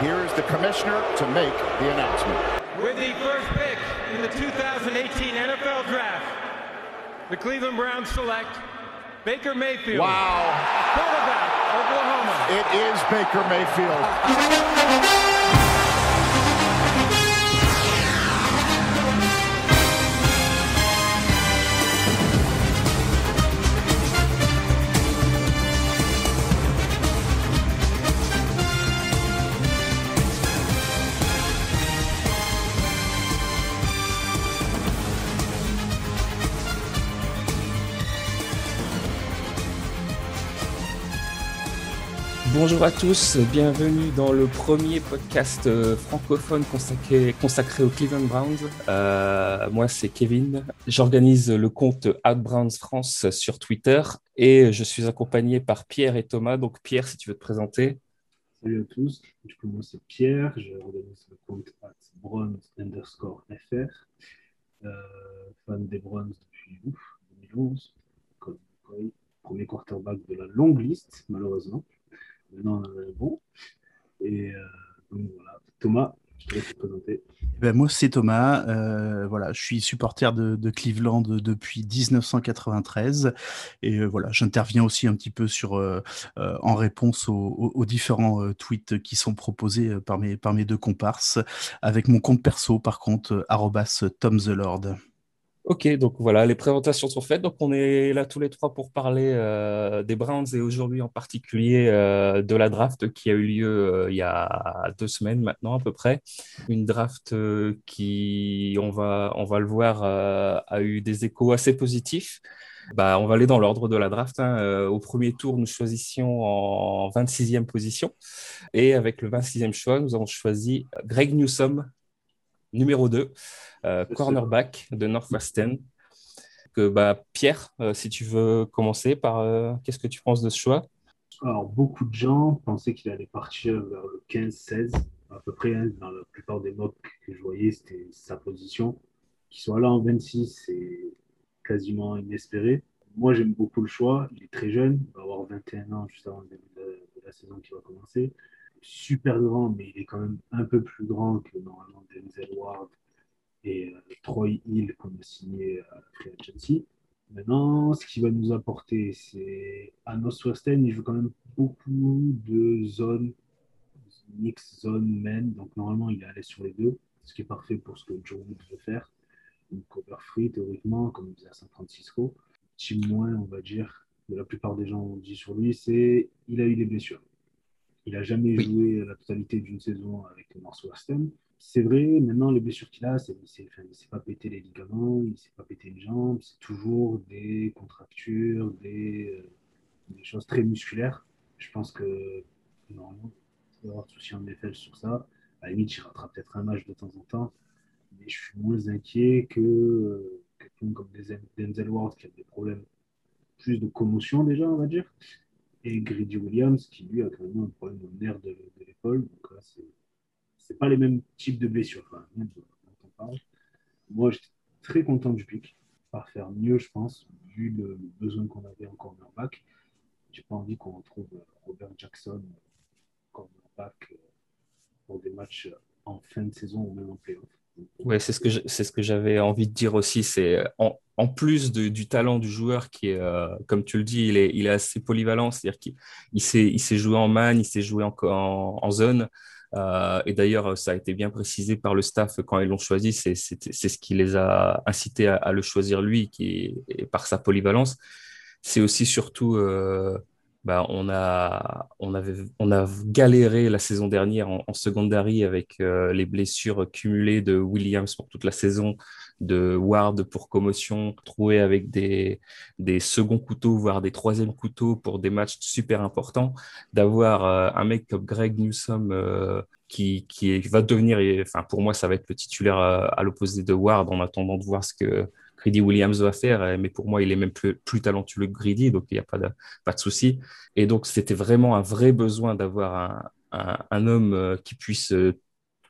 Here is the commissioner to make the announcement. With the first pick in the 2018 NFL Draft, the Cleveland Browns select Baker Mayfield. Wow. Quarterback, Oklahoma. It is Baker Mayfield. Bonjour à tous, bienvenue dans le premier podcast euh, francophone consacré, consacré aux Cleveland Browns. Euh, moi, c'est Kevin. J'organise le compte Browns France sur Twitter et je suis accompagné par Pierre et Thomas. Donc, Pierre, si tu veux te présenter. Salut à tous, du coup, moi c'est Pierre, je organise le compte Browns underscore FR. Euh, fan des Browns depuis ouf, 2011, comme, premier quarterback de la longue liste, malheureusement bon. Et euh, donc voilà, Thomas, je laisse te présenter. Ben moi, c'est Thomas. Euh, voilà, je suis supporter de, Cleveland depuis 1993 et euh, voilà, j'interviens aussi un petit peu sur en réponse aux, différents tweets qui sont proposés par mes par mes deux comparses avec mon compte perso par contre @tomthelord. Ok, donc voilà, les présentations sont faites. Donc on est là tous les trois pour parler euh, des Browns et aujourd'hui en particulier euh, de la draft qui a eu lieu euh, il y a deux semaines maintenant à peu près. Une draft qui, on va, on va le voir, a eu des échos assez positifs. Bah, on va aller dans l'ordre de la draft. Hein. au premier tour, nous choisissions en 26e position. Et avec le 26e choix, nous avons choisi Greg Newsom, numéro 2, euh, cornerback de Northwestern. Que, bah, Pierre, euh, si tu veux commencer par euh, qu'est-ce que tu penses de ce choix? Alors, beaucoup de gens pensaient qu'il allait partir vers le 15-16, à peu près. Hein, dans la plupart des mocks que je voyais, c'était sa position. Qu'il soit là en 26, c'est quasiment inespéré. Moi, j'aime beaucoup le choix. Il est très jeune, il va avoir 21 ans juste avant le début de, la saison qui va commencer super grand, mais il est quand même un peu plus grand que normalement Denzel Ward et euh, Troy Hill qu'on a signé à la Free Agency. Maintenant, ce qu'il va nous apporter, c'est à Northwestern, il joue quand même beaucoup de zones, mix zone, men. Donc normalement, il est allé sur les deux, ce qui est parfait pour ce que Joe veut faire. Cover free, théoriquement, comme il faisait à San Francisco. Petit moins, on va dire, que la plupart des gens ont dit sur lui, c'est il a eu des blessures. Il n'a jamais joué la totalité d'une saison avec le Northwestern c'est vrai, maintenant, les blessures qu'il a, c'est, c'est, enfin, il ne s'est pas pété les ligaments, il ne s'est pas pété une jambe, c'est toujours des contractures, des, euh, des, choses très musculaires. Je pense que, normalement, il va avoir de soucis en NFL sur ça. À la limite, il rattrape peut-être un match de temps en temps, mais je suis moins inquiet que euh, quelqu'un comme Denzel Ward qui a des problèmes plus de commotion déjà, on va dire, et Grady Williams qui lui a quand même un problème au nerf de, l'épaule. Donc là, c'est pas les mêmes types de blessures. Moi, j'étais très content du pic. Par faire mieux, je pense, vu le, besoin qu'on avait en cornerback. J'ai pas envie qu'on retrouve Robert Jackson cornerback euh, pour des matchs en fin de saison ou même en playoff. Ouais, c'est ce que c'est ce que j'avais envie de dire aussi. C'est en, en, plus du talent du joueur qui est, euh, comme tu le dis, il est, il est assez polyvalent, c'est-à-dire qu'il il sait, il sait jouer en man, il sait jouer en, en, zone. Euh, et d'ailleurs, ça a été bien précisé par le staff quand ils l'ont choisi. C'est ce qui les a incités à, le choisir lui, qui par sa polyvalence. C'est aussi surtout, euh, bah, on, a, on, avait, on a galéré la saison dernière en, en secondary avec euh, les blessures cumulées de Williams pour toute la saison, de Ward pour commotion, trouvé avec des, des seconds couteaux, voire des troisièmes couteaux pour des matchs super importants, d'avoir euh, un mec comme Greg Newsom euh, qui, qui va devenir, enfin pour moi ça va être le titulaire à, l'opposé de Ward en attendant de voir ce que Greedy Williams va faire, mais pour moi il est même plus, plus talentueux que Greedy, donc il n'y a pas de, pas de souci. Et donc c'était vraiment un vrai besoin d'avoir un, un, homme qui puisse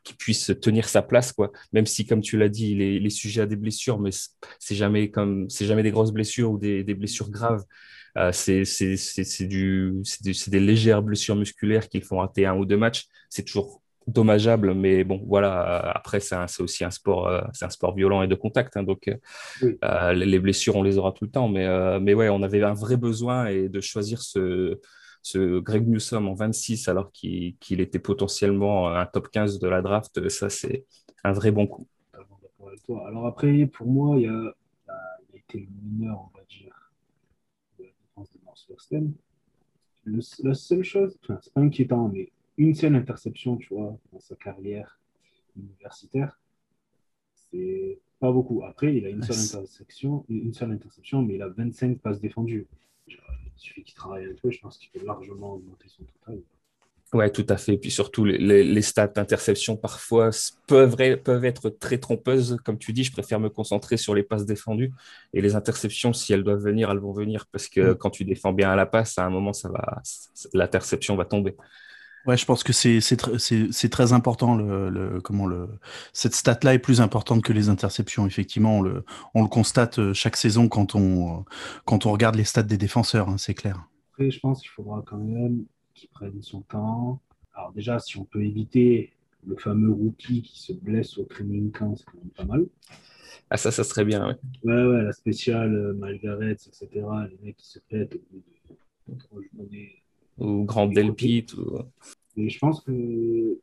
qui puisse tenir sa place, quoi. Même si, comme tu l'as dit, il est, sujet à des blessures, mais c'est jamais comme, c'est jamais des grosses blessures ou des, des blessures graves. Euh, c'est du, des légères blessures musculaires qui font rater un ou deux matchs. C'est toujours dommageable, mais bon, voilà. Après, c'est aussi un sport, euh, c'est un sport violent et de contact, hein, donc euh, les blessures, on les aura tout le temps. Mais, mais ouais, on avait un vrai besoin et de choisir ce, ce Greg Newsom en 26 alors qu'il était potentiellement un top 15 de la draft, ça c'est un vrai bon coup. Alors après, pour moi, il y a, été le mineur, on va dire, de la défense de Northwestern. la seule chose, enfin, c'est pas inquiétant, mais une seule interception, tu vois, dans sa carrière universitaire, c'est pas beaucoup. Après, il a une seule interception, une seule interception, mais il a 25 passes défendues. Il suffit qu'il travaille un peu, je pense qu'il peut largement augmenter son total. Ouais, tout à fait. Puis surtout, les, les stats d'interception parfois peuvent, peuvent être très trompeuses. Comme tu dis, je préfère me concentrer sur les passes défendues. Et les interceptions, si elles doivent venir, elles vont venir. Parce que mm. quand tu défends bien à la passe, à un moment, ça va, l'interception va tomber. Ouais, je pense que c'est très important. Le, comment le, cette stat-là est plus importante que les interceptions. Effectivement, on le, on le constate euh, chaque saison quand on, quand on regarde les stats des défenseurs, hein, c'est clair. Après, je pense qu'il faudra quand même qu'il prenne son temps. Alors déjà, si on peut éviter le fameux rookie qui se blesse au training camp, c'est quand même pas mal. Ah ça, ça serait bien, ouais. Ouais, ouais, la spéciale, euh, Margaret, etc. Les mecs qui se pètent au bout de trois journées ou Grand Delpit. Ou... Et je pense que,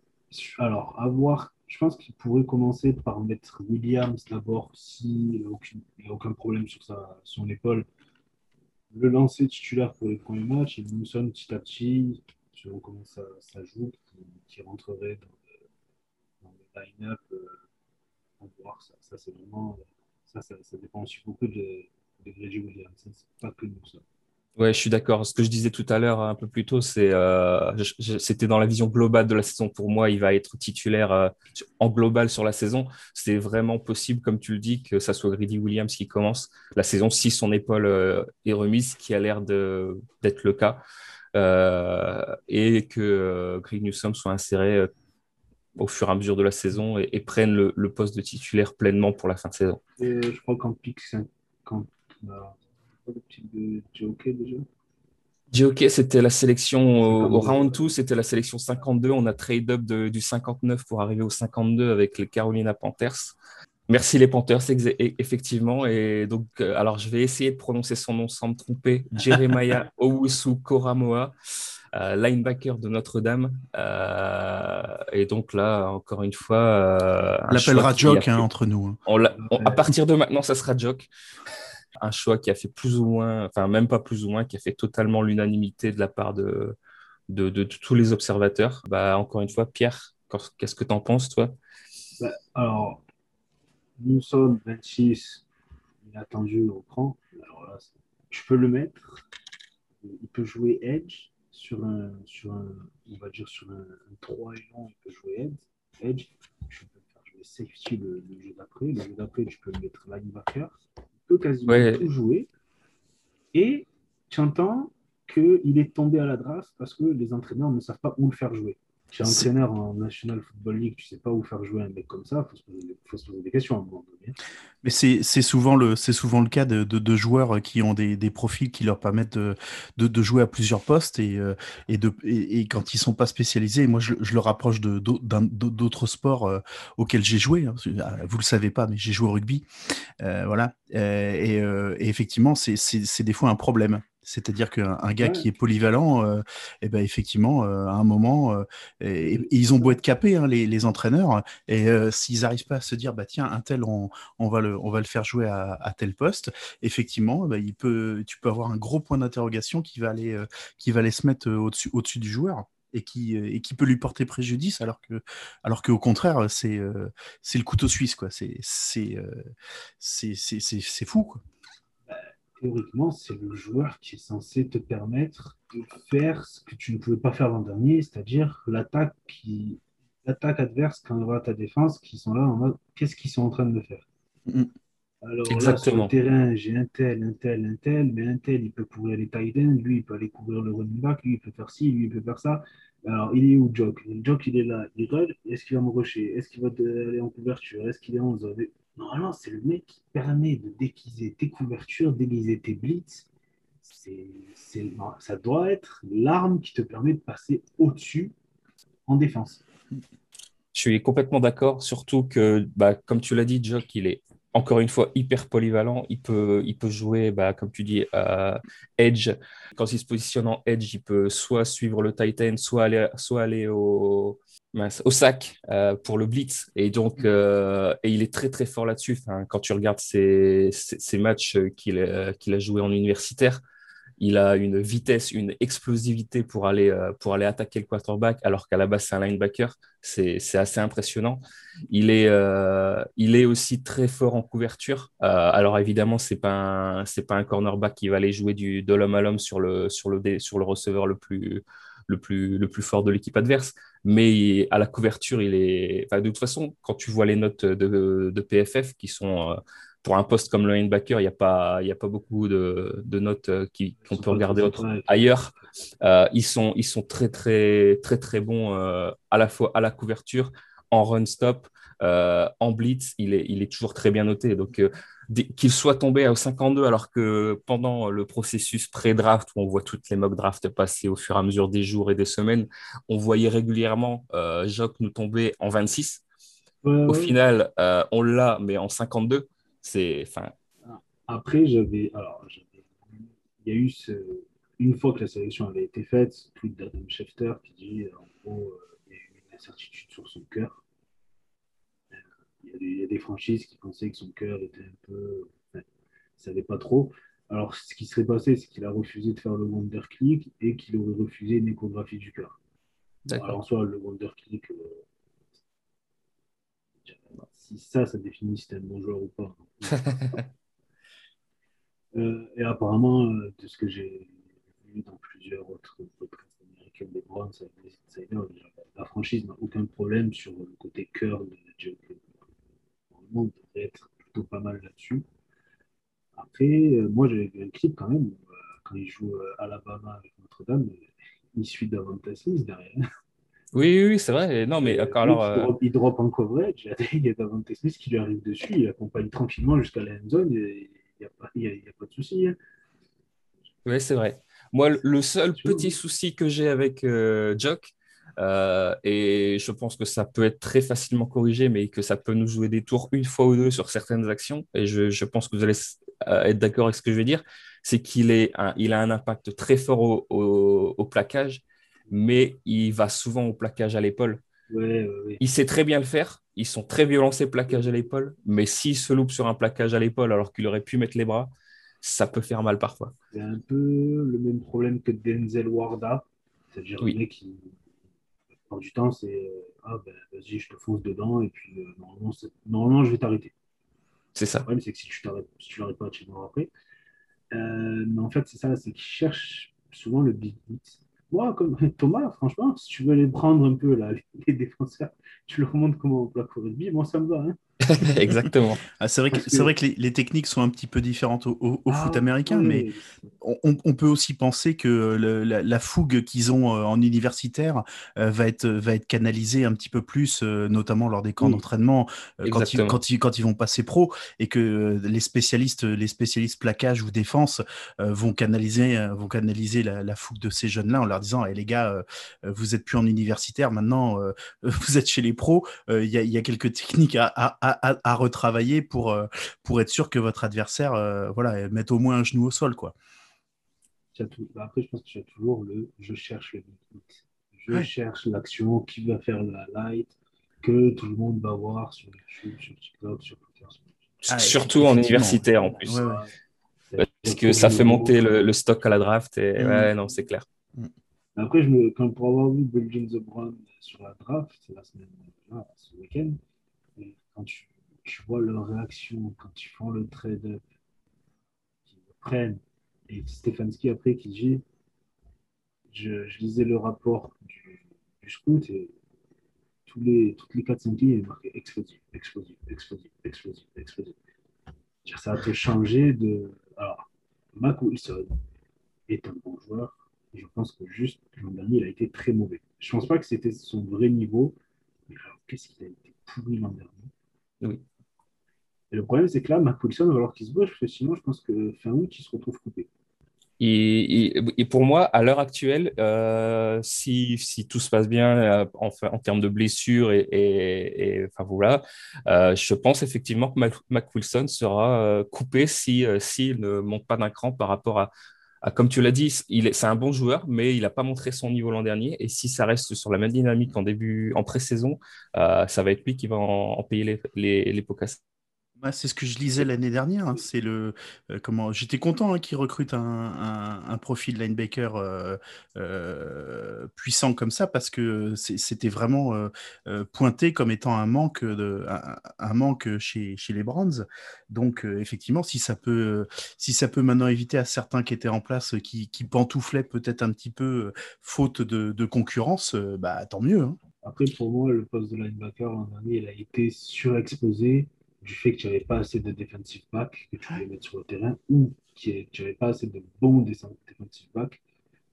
alors, à voir, je pense qu'il pourrait commencer par mettre Williams d'abord s'il n'a aucun problème sur sa, son épaule. Le lancer titulaire pour les premiers matchs et Mousson petit à petit, selon comment ça, ça joue, qui, rentrerait dans le, line-up. Euh, à voir, ça, ça c'est vraiment. Ça, ça, dépend aussi beaucoup de, de Grady Williams. C'est pas que nous, ça. Ouais, je suis d'accord. Ce que je disais tout à l'heure un peu plus tôt, c'est euh, c'était dans la vision globale de la saison. Pour moi, il va être titulaire euh, en global sur la saison. C'est vraiment possible, comme tu le dis, que ça soit Grady Williams qui commence la saison si son épaule euh, est remise, qui a l'air d'être le cas, et que Greg Newsom soit inséré au fur et à mesure de la saison et, prenne le, poste de titulaire pleinement pour la fin de saison. je crois qu'en pick 50, Joker c'était la sélection au, round 2, c'était la sélection 52. On a trade up du 59 pour arriver au 52 avec les Carolina Panthers. Merci les Panthers, effectivement. Et donc, euh, alors je vais essayer de prononcer son nom sans me tromper. Jeremiah Owusu Koramoa, euh, linebacker de Notre-Dame. Euh, et donc là, encore une fois. on l'appellera Joke hein, entre nous. Hein. à partir de maintenant, ça sera Joke un choix qui a fait plus ou moins, enfin même pas plus ou moins, qui a fait totalement l'unanimité de la part de, tous les observateurs. Bah, encore une fois, Pierre, qu'est-ce que tu en penses, toi? Bah, Alors, nous sommes 26, inattendu au cran. Je peux le mettre. Il peut jouer Edge sur un, sur un on va dire sur un, 3 et long, il peut jouer Edge. Je peux faire le, le jeu d'après. Le jeu d'après, je peux le mettre linebacker peut quasiment tout jouer. Et tu entends qu'il est tombé à la draft parce que les entraîneurs ne savent pas où le faire jouer. Tu es entraîneur en National Football League, tu sais pas où faire jouer un mec comme ça, il faut, se poser des questions à un moment donné. Mais c'est souvent, le, souvent le cas de, de, joueurs qui ont des, des, profils qui leur permettent de, de jouer à plusieurs postes et, euh, et, de, et, quand ils sont pas spécialisés, moi je, je le rapproche d'autres sports euh, auxquels j'ai joué. Hein. Ah, vous le savez pas, mais j'ai joué au rugby. Euh, voilà. et effectivement, c'est des fois un problème. C'est-à-dire qu'un gars qui est polyvalent, et euh, eh ben effectivement, euh, à un moment, euh, et, ils ont beau être capés, hein, les, entraîneurs, et s'ils n'arrivent pas à se dire, bah tiens, un tel, on, va, le, on va le faire jouer à, tel poste, effectivement, bah, il peut, tu peux avoir un gros point d'interrogation qui va aller, qui va aller se mettre au-dessus, du joueur. Et qui, et qui peut lui porter préjudice alors que alors qu'au contraire c'est c'est le couteau suisse quoi c'est c'est c'est fou quoi théoriquement, c'est le joueur qui est censé te permettre de faire ce que tu ne pouvais pas faire l'an dernier, c'est-à-dire l'attaque qui l'attaque adverse quand il va ta défense, qui sont là en mode qu'est-ce qu'ils sont en train de faire? Mm. Alors là, sur le terrain, j'ai un tel, un tel, un tel, mais un tel, il peut couvrir les tight ends, lui, il peut aller couvrir le running back, lui, il peut faire ci, lui, il peut faire ça. Alors, il est où, Jock? Jock, il est là, il run, est-ce qu'il va me rusher? Est-ce qu'il va aller en couverture? Est-ce qu'il est en zone? Normalement, c'est le mec qui permet de déguiser tes couvertures, déguiser tes blitz. C'est, ça doit être l'arme qui te permet de passer au-dessus en défense. Je suis complètement d'accord, surtout que, bah, comme tu l'as dit, Jock, il est encore une fois hyper polyvalent. Il peut, jouer, bah, comme tu dis, edge. Quand il se positionne en edge, il peut soit suivre le Titan, soit aller, soit aller au, au sac euh, pour le blitz. Et donc, euh, et il est très très fort là-dessus. quand tu regardes ses, matchs qu'il qu'il a joué en universitaire, il a une vitesse, une explosivité pour aller, euh, pour aller attaquer le quarterback, alors qu'à la base, c'est un linebacker. C'est assez impressionnant. Il est, euh, il est aussi très fort en couverture. Euh, alors, évidemment, ce n'est pas, un, pas un cornerback qui va aller jouer du, de l'homme à l'homme sur le, sur, le, sur le receveur le plus, le plus, le plus fort de l'équipe adverse. Mais à la couverture, il est. de toute façon, quand tu vois les notes de, de PFF qui sont pour un poste comme le linebacker, il n'y a, pas, a pas beaucoup de, notes euh, qu'on peut regarder ailleurs. Euh, ils, sont, ils sont très, très, très, très bons euh, à la fois à la couverture, en run-stop, en blitz. Il est, il est toujours très bien noté. Donc, qu'il soit tombé à 52, alors que pendant le processus pré-draft, où on voit toutes les mock drafts passer au fur et à mesure des jours et des semaines, on voyait régulièrement Jock nous tomber en 26. Au final, on l'a, mais en 52. C'est, enfin. Après, j'avais, alors, il y a eu ce, une fois que la sélection avait été faite, ce tweet d'Adam Schefter qui dit, en gros, euh, il y a eu une incertitude sur son cœur. Il y, a des, franchises qui pensaient que son cœur était un peu, enfin, ne savait pas trop. Alors, ce qui serait passé, c'est qu'il a refusé de faire le Wonder Click et qu'il aurait refusé une échographie du cœur. Alors, en soi, le Wonder Click, euh, si ça, ça définit si t'es un bon joueur ou pas. Euh, et apparemment, euh, de ce que j'ai vu dans plusieurs autres podcasts américains des Browns, la franchise n'a aucun problème sur le côté cœur de Joe Normalement, on devrait être plutôt pas mal là-dessus. Après, euh, moi, j'avais vu un clip quand même, quand il joue Alabama avec Notre-Dame, il suit davantage derrière. Oui, oui, c'est vrai. Non, mais alors. Euh, il, drop, en coverage, il y a Davante Smith qui lui arrive dessus, il accompagne tranquillement jusqu'à la end zone, il n'y a, pas, de souci. Hein. Oui, c'est vrai. Moi, le seul petit souci que j'ai avec euh, Jock, euh, et je pense que ça peut être très facilement corrigé, mais que ça peut nous jouer des tours une fois ou deux sur certaines actions, et je, pense que vous allez être d'accord avec ce que je vais dire, c'est qu'il il a un impact très fort au, au plaquage mais il va souvent au plaquage à l'épaule. Il sait très bien le faire. Ils sont très violents ces plaquages à l'épaule, mais s'il se loupe sur un plaquage à l'épaule alors qu'il aurait pu mettre les bras, ça peut faire mal parfois. C'est un peu le même problème que Denzel Warda, c'est-à-dire oui. le mec qui, du temps, c'est ah ben vas-y, je te fonce dedans et puis euh, normalement, normalement, je vais t'arrêter. C'est ça. Le problème, c'est que si tu t'arrêtes, si tu l'arrêtes pas, tu vas après. Euh, mais en fait, c'est ça, c'est qu'il cherche souvent le big hit moi, comme Thomas, franchement, si tu veux les prendre un peu, là, les défenseurs, tu leur montres comment on plaque au rugby, moi, ça me va. Hein. Exactement. Ah, c'est vrai que, c'est vrai que les, techniques sont un petit peu différentes au, ah, foot américain, mais on, peut aussi penser que la, fougue qu'ils ont euh, en universitaire euh, va, être, va être canalisée un petit peu plus, euh, notamment lors des camps d'entraînement, quand ils, quand, ils, quand ils vont passer pro, et que les spécialistes, les spécialistes plaquage ou défense vont canaliser, vont canaliser la, fougue de ces jeunes-là en leur disant hey, les gars, vous êtes plus en universitaire, maintenant vous êtes chez les pros, il y, y, a quelques techniques à, à à, retravailler pour, euh, pour être sûr que votre adversaire euh, voilà, mette au moins un genou au sol. Quoi. Après, je pense que tu as toujours le je cherche le Je cherche l'action qui va faire la light que tout le monde va voir sur YouTube, sur TikTok, sur Twitter. Surtout en universitaire en plus. Parce que ça fait monter le, stock à la draft et mm. ouais, non, c'est clair. Mm. Après, je me, quand pour avoir vu Belgian The Brown sur la draft, la semaine, là, ce week-end, quand tu, vois leur réaction, quand ils font le trade, qu'ils prennent, et Stefanski après qui dit je, lisais le rapport du, scout et tous les, toutes les 4-5 lignes, il est marqué explosif, explosif, explosif, explosif, explosif. Ça a te changer de. Alors, Mac Wilson est un bon joueur. je pense que juste l'an dernier, il a été très mauvais. Je ne pense pas que c'était son vrai niveau. Qu'est-ce qu'il a été pourri l'an dernier? Oui. Et le problème, c'est que là, Mac Wilson va falloir qu'il se bouge, parce que sinon, je pense que fin août, il se retrouve coupé. Et, et, pour moi, à l'heure actuelle, euh, si, si, tout se passe bien euh, en, en, termes de blessures et, et, enfin voilà, euh, je pense effectivement que Mac, Wilson sera coupé si s'il ne monte pas d'un cran par rapport à comme tu l'as dit, c'est un bon joueur, mais il n'a pas montré son niveau l'an dernier. Et si ça reste sur la même dynamique en début, en pré-saison, ça va être lui qui va en, payer les, les, c'est ce que je lisais l'année dernière. Hein. C'est le euh, comment J'étais content hein, qu'ils recrutent un, un, profil linebacker euh, euh, puissant comme ça parce que c'était vraiment pointé comme étant un manque de un, manque chez, chez les Browns. Donc effectivement, si ça peut si ça peut maintenant éviter à certains qui étaient en place qui, qui pantouflaient peut-être un petit peu faute de, de concurrence, bah tant mieux. Hein. Après, pour moi, le poste de linebacker l'an dernier, il a été surexposé du fait que tu n'avais pas assez de defensive back que tu voulais mettre sur le terrain ou que tu n'avais pas assez de bons defensive back.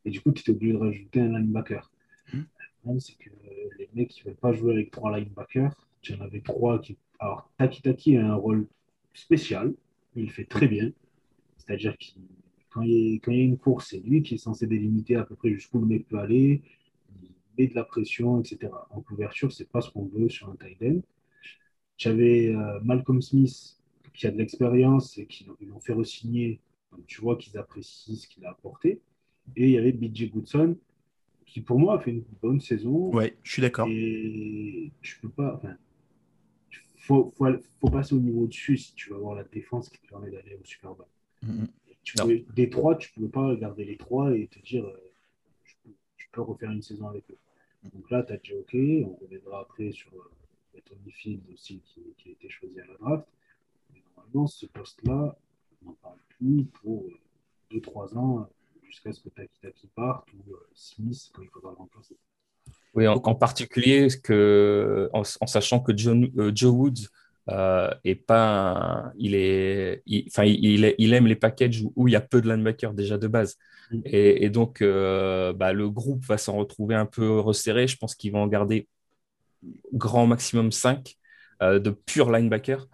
Et du coup, tu étais obligé de rajouter un linebacker. Hmm. Le problème, c'est que les mecs qui ne veulent pas jouer avec trois linebackers, tu en avais trois qui. Alors, Taki Taki a un rôle spécial, il fait très bien. C'est-à-dire que quand il, y a une course, c'est lui qui est censé délimiter à peu près jusqu'où le mec peut aller, il met de la pression, etc. En couverture, c'est pas ce qu'on veut sur un tight end. J'avais euh, Malcolm Smith qui a de l'expérience et qui l'ont fait re-signer. Tu vois qu'ils apprécient ce qu'il a apporté. Et il y avait BJ Goodson qui, pour moi, a fait une bonne saison. Ouais, je suis d'accord. Et tu peux pas. Enfin, faut, faut, faut, passer au niveau dessus si tu veux avoir la défense qui te permet d'aller au Super Bowl. Mm-hmm. des trois, tu ne peux pas regarder les trois et te dire euh, tu, peux, refaire une saison avec eux. Donc là, tu as dit OK, on reviendra après sur. Euh, Tony Field aussi qui, a été choisi à la draft. Mais normalement, ce poste-là, on n'en parle plus pour 2-3 ans jusqu'à ce que Taki parte ou euh, Smith quand il faudra le remplacer. Oui, en, particulier que, en, sachant que John, euh, Joe Woods euh, est pas il est enfin il, il, aime les packages où, il y a peu de linebackers déjà de base mm. et, donc bah, le groupe va s'en retrouver un peu resserré je pense qu'ils vont en garder grand maximum 5 euh, de purs linebackers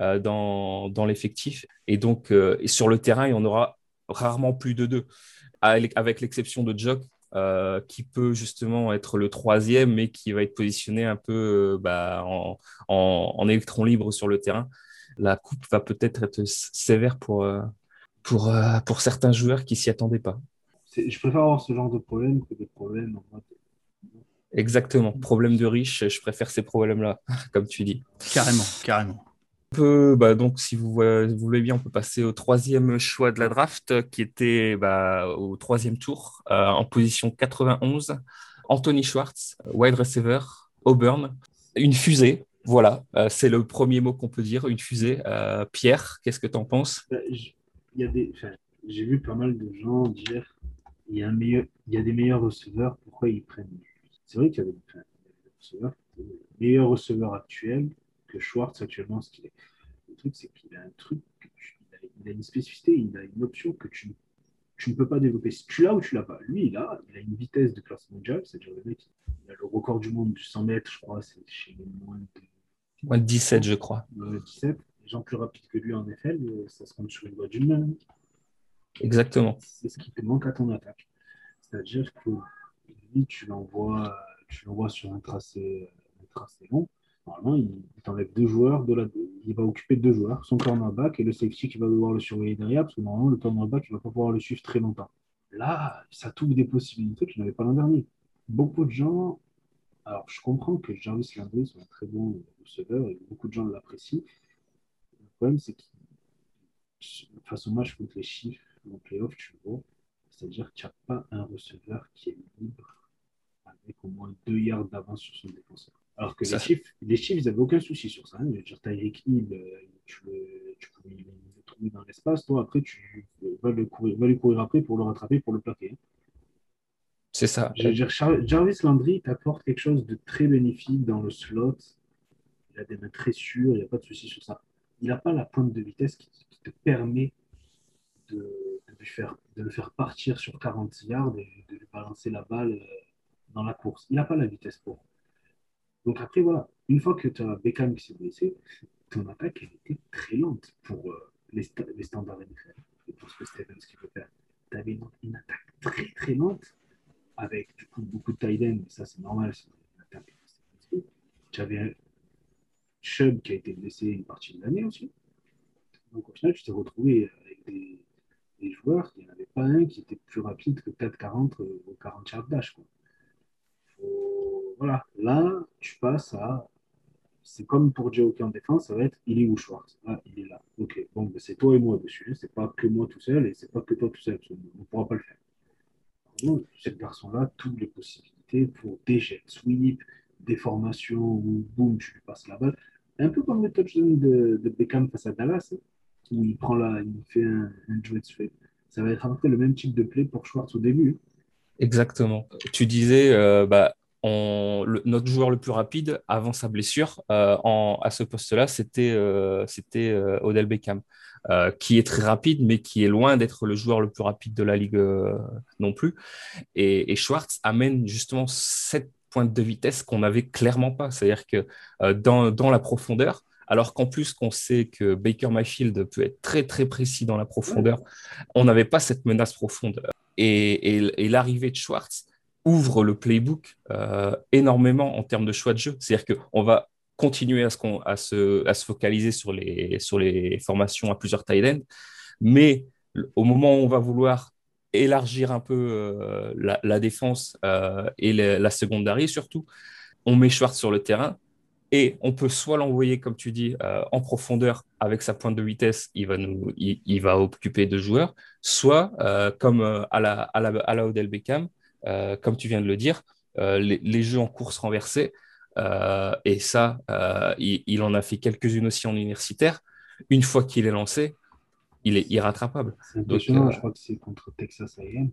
euh, dans, dans l'effectif. Et donc, euh, sur le terrain, il y en aura rarement plus de deux, avec l'exception de Jock, qui peut justement être le troisième, mais qui va être positionné un peu bah, en, en, électron libre sur le terrain. La coupe va peut-être être sévère pour, pour, pour certains joueurs qui s'y attendaient pas. Je préfère avoir ce genre de problème que des problèmes Exactement. Problème de riche, je préfère ces problèmes-là, comme tu dis. Carrément, carrément. On peut, bah, donc, si vous, voulez bien, on peut passer au troisième choix de la draft, qui était bah, au troisième tour, euh, en position 91. Anthony Schwartz, wide receiver, Auburn. Une fusée, voilà, euh, c'est le premier mot qu'on peut dire, une fusée. Euh, Pierre, qu'est-ce que tu en penses J'ai vu pas mal de gens dire il y a, un meilleur, il y a des meilleurs receveurs, pourquoi ils prennent? C'est vrai qu'il y a des, receveurs, meilleur receveur actuel que Schwartz actuellement, ce qu'il est. Le truc, c'est qu'il a un truc, il, a, une spécificité, il a une option que tu, tu ne peux pas développer. Si tu l'as ou tu l'as pas. Lui, il a, il a une vitesse de classe mondiale, c'est-à-dire le mec, il a le record du monde du 100 mètres, je crois, c'est chez les moins de, moins de 17, je crois. 17. Les gens plus rapides que lui en FL, ça se compte sur une doigt d'une main. Exactement. C'est ce qui te manque à ton attaque. C'est-à-dire que tu l'envoies, tu l'envoies sur un tracé, un tracé long. Normalement, il, t'enlève deux joueurs, de la, il va occuper deux joueurs, son cornerback et le safety qui va devoir le surveiller derrière, parce que normalement, le cornerback, il ne va pas pouvoir le suivre très longtemps. Là, ça t'ouvre des possibilités que je n'avais pas l'an dernier. Beaucoup de gens, alors je comprends que Jarvis Landry soit un très bon receveur et beaucoup de gens l'apprécient. Le problème, c'est que face au match contre les chiffres, en playoff, tu vois, c'est-à-dire qu'il n'y a pas un receveur qui est libre avec au moins deux yards d'avance sur son défenseur. Alors que les chiffres, les chiffres, ils n'avaient aucun souci sur ça. Hein. Tyreek Hill, euh, tu, le, tu pouvais le trouver dans l'espace. Toi, après, tu vas, le courir, vas lui courir après pour le rattraper, pour le plaquer. Hein. C'est ça. Jarvis Landry t'apporte quelque chose de très bénéfique dans le slot. Il a des mains très sûres, il n'y a pas de souci sur ça. Il n'a pas la pointe de vitesse qui, te permet de, de, le faire partir sur 40 yards et de lui balancer la balle euh, dans la course. Il n'a pas la vitesse pour. Donc après, voilà, une fois que tu as Beckham qui s'est blessé, ton attaque, elle était très lente pour euh, les, standards NFL et pour ce que Stevens qui peut faire. tu avais une, attaque très très lente avec beaucoup de tight end, ça c'est normal, c'est une. Tu avais Chubb qui a été blessé une partie de l'année aussi. Donc au final, tu t'es retrouvé avec des, joueurs, il n'y en avait pas un qui était plus rapide que 4,40 ou 40 yards dash. Voilà, là, tu passes à c'est comme pour Joe en défense, ça va être il est où Schwartz? Ah, il est là. Ok, bon, ben, c'est toi et moi dessus. Hein. C'est pas que moi tout seul et c'est pas que toi tout seul. On ne pourra pas le faire. Donc, cette garçon-là, toutes les possibilités pour des jets, sweep, des formations boum, tu lui passes la balle. Un peu comme le touchdown de, de Beckham face à Dallas, hein, où il prend là, il fait un, un de sweep. Ça va être un peu le même type de play pour Schwartz au début. Exactement. Tu disais, euh, bah, notre joueur le plus rapide avant sa blessure euh, à ce poste-là, c'était euh, euh, Odell Beckham, qui est très rapide, mais qui est loin d'être le joueur le plus rapide de la ligue non plus. Et, Schwartz amène justement cette pointe de vitesse qu'on n'avait clairement pas. C'est-à-dire que dans, la profondeur, alors qu'en plus qu'on sait que Baker Mayfield peut être très très précis dans la profondeur, on n'avait pas cette menace profonde. et l'arrivée de Schwartz, ouvre le playbook euh, énormément en termes de choix de jeu. C'est-à-dire qu'on va continuer à se, à, se, à se, focaliser sur les, sur les formations à plusieurs tight ends, mais au moment où on va vouloir élargir un peu euh, la, défense euh, et la secondary surtout, on met Schwartz sur le terrain et on peut soit l'envoyer, comme tu dis, en profondeur avec sa pointe de vitesse, il va, nous, il, va occuper deux joueurs, soit comme à la, à la, à la Odell Beckham, euh, comme tu viens de le dire, euh, les, jeux en course renversés. Euh, et ça, il, en a fait quelques-unes aussi en universitaire. Une fois qu'il est lancé, il est irrattrapable. C'est impressionnant, je crois que c'est contre Texas AM.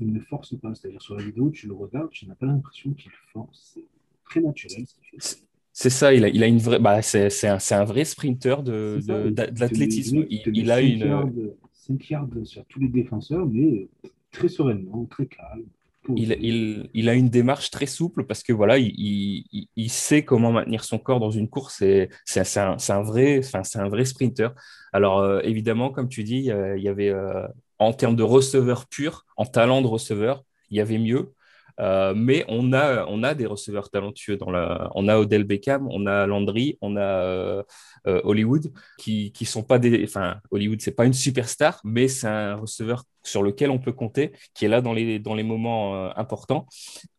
Il ne force pas, c'est-à-dire sur la vidéo, tu le regardes, tu n'as pas l'impression qu'il force. C'est très naturel. C'est ça, il a, il a une vraie, bah, c'est un, un, vrai sprinter de, de, de l'athlétisme. Il, il, a une. 5 yards sur tous les défenseurs, mais très sereinement, très calme. Il, il, il, a une démarche très souple parce que voilà, il, il sait comment maintenir son corps dans une course. C'est un, un, vrai, enfin, un vrai sprinter. Alors euh, évidemment, comme tu dis, il y avait euh, en termes de receveur pur, en talent de receveur, il y avait mieux. Euh, mais on a, on a des receveurs talentueux. Dans la... On a Odell Beckham, on a Landry, on a euh, euh, Hollywood, qui ne sont pas des. Enfin, Hollywood, c'est pas une superstar, mais c'est un receveur sur lequel on peut compter, qui est là dans les, dans les moments importants.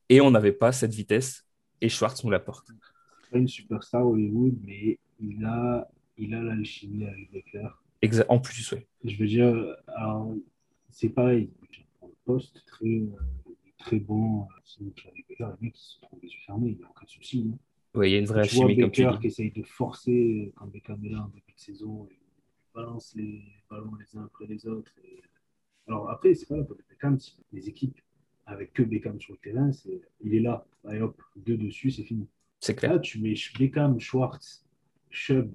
Et on n'avait pas cette vitesse, et Schwartz nous l'apporte. Pas une superstar Hollywood, mais il a, il a l'alchimie avec Baker. en plus, oui. Je veux dire, c'est pareil. Le poste très très bon. Sinon, avec Baker, les mecs, se trouvent les yeux fermés, il n'y a aucun souci. Hein. Oui, il y a une vraie chimie, comme tu qui essaye de forcer quand Baker est là en début de saison, il balance les ballons les uns après les autres. Alors après, c'est pas là pour Beckham, les équipes avec que Beckham sur le terrain, c'est il est là, allez hop, deux dessus, c'est fini. C'est clair. Là, tu mets Beckham, Schwartz, Chubb,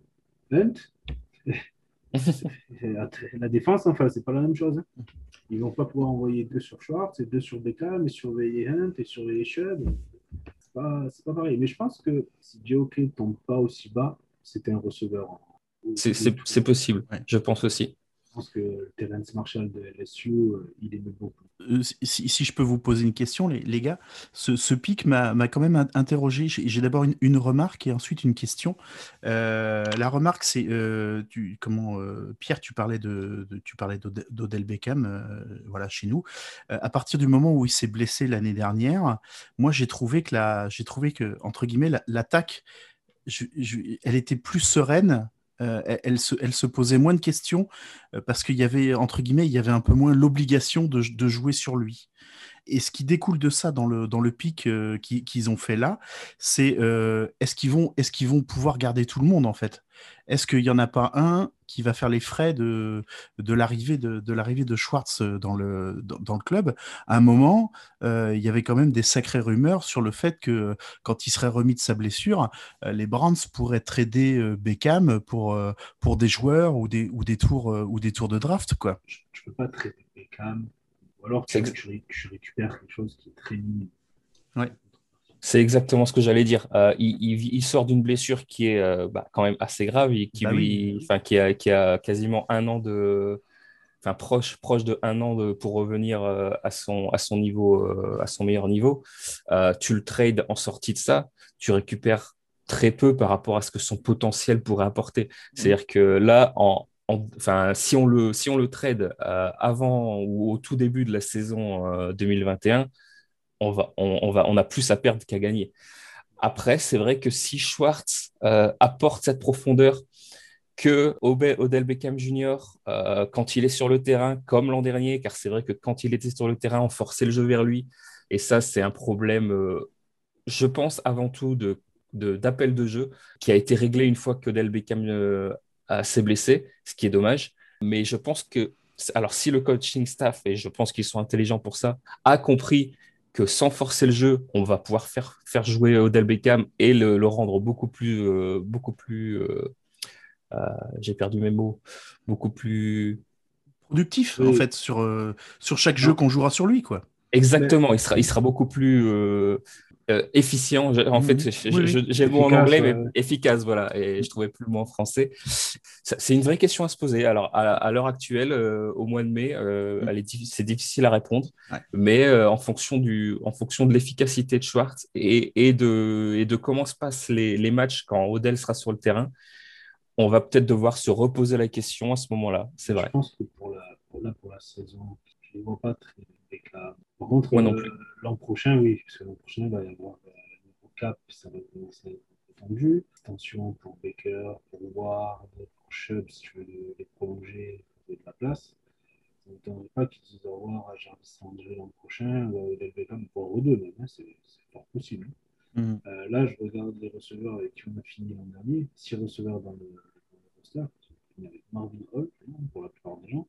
Hunt. la défense, enfin, c'est pas la même chose. Hein. Ils vont pas pouvoir envoyer deux sur Schwartz et deux sur Beckham et surveiller Hunt et surveiller Chubb. C'est pas, pas pareil. Mais je pense que si JOK ne tombe pas aussi bas, c'était un receveur. C'est possible, je pense aussi pense que Terence Marshall de LSU, euh, il aime beaucoup. Euh, si, je peux vous poser une question, les, gars, ce, pic m'a quand même interrogé. J'ai d'abord une, remarque et ensuite une question. Euh, la remarque, c'est comment Pierre, tu parlais de, tu parlais d'Odell Beckham, voilà chez nous. à partir du moment où il s'est blessé l'année dernière, moi j'ai trouvé que j'ai trouvé que entre guillemets l'attaque, elle était plus sereine euh, elle, se, posait moins de questions euh, parce qu'il y avait, entre guillemets, il y avait un peu moins l'obligation de, jouer sur lui. Et ce qui découle de ça dans le, dans le pic euh, qu'ils ont fait là, c'est est-ce qu'ils vont, est qu'ils vont pouvoir garder tout le monde en fait? Est-ce qu'il n'y en a pas un qui va faire les frais de, de l'arrivée de, de de Schwartz dans le, dans, le club? À un moment, euh, il y avait quand même des sacrées rumeurs sur le fait que quand il serait remis de sa blessure, euh, les Brands pourraient trader euh, Beckham pour, pour des joueurs ou des, ou des, tours, ou des tours de draft. Quoi. Je ne peux pas trader Beckham. Alors tu, tu, récupères quelque chose qui est très minime. Ouais. C'est exactement ce que j'allais dire. Euh, il, sort d'une blessure qui est euh, bah, quand même assez grave, et qui, bah qui, a, qui, a, quasiment un an de, enfin proche, proche de un an de, pour revenir à, son, à, son niveau, à son meilleur niveau. tu le trades en sortie de ça, tu récupères très peu par rapport à ce que son potentiel pourrait apporter. Mmh. C'est-à-dire que là, en, enfin, si on le, si on le trade avant ou au tout début de la saison 2021, on, va, on, va, on a plus à perdre qu'à gagner. Après, c'est vrai que si Schwartz euh, apporte cette profondeur que Odell Beckham Jr., euh, quand il est sur le terrain, comme l'an dernier, car c'est vrai que quand il était sur le terrain, on forçait le jeu vers lui. Et ça, c'est un problème, euh, je pense, avant tout d'appel de, jeu qui a été réglé une fois que Odell Beckham s'est blessé, ce qui est dommage. Mais je pense que, alors si le coaching staff, et je pense qu'ils sont intelligents pour ça, a compris que sans forcer le jeu, on va pouvoir faire, faire jouer Odell Beckham et le, rendre beaucoup plus, euh, beaucoup plus euh, euh, j'ai perdu mes mots, beaucoup plus productif en fait sur, sur chaque jeu qu'on jouera sur lui quoi. Exactement, il, sera, il sera beaucoup plus euh, efficient. En fait, mhm. j'ai le mot en anglais, mais efficace, voilà. Et je trouvais plus le mot en français. C'est une vraie question à se poser. Alors, à, l'heure actuelle, euh, au mois de mai, euh, mhm. c'est difficile à répondre, mais en fonction du, en fonction de l'efficacité de Schwartz et, et, de, et de comment se passent les, les matchs quand Odell sera sur le terrain, on va peut-être devoir se reposer la question à ce moment-là. C'est vrai. Je pense que pour la, pour la, pour la saison, je ne vois pas très par contre, euh, l'an prochain, oui, parce que l'an prochain, il va y avoir euh, nouveau cap, ça va commencer à être tendu. Attention pour Baker, pour Ward, pour Chubb, si tu veux les prolonger, il faut de la place. Ça ne m'étonnerait pas qu'ils disent au revoir à Jarvis André l'an prochain, ou à Odell Beckham, pour eux deux même, hein, c'est fort possible. Hein. Mm. Euh, là, je regarde les receveurs avec qui on a fini l'an dernier, six receveurs dans le, dans le roster, avec Marvin Hall, pour la plupart des gens,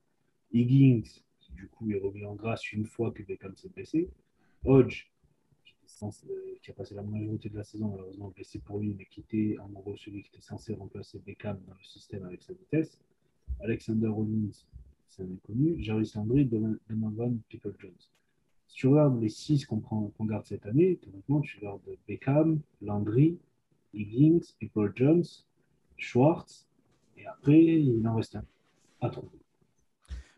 Higgins, du coup est revenu en grâce une fois que Beckham s'est blessé. Hodge, euh, qui, a passé la majorité de la saison, malheureusement blessé pour lui, mais qui était en gros celui qui était censé remplacer Beckham dans le système avec sa vitesse. Alexander Rollins, c'est un inconnu. Jarvis Landry, Donovan People Jones. Si tu regardes les six qu'on garde cette année, honnêtement, tu regardes Beckham, Landry, Higgins, People Jones, Schwartz, et après, il en reste un à trouver.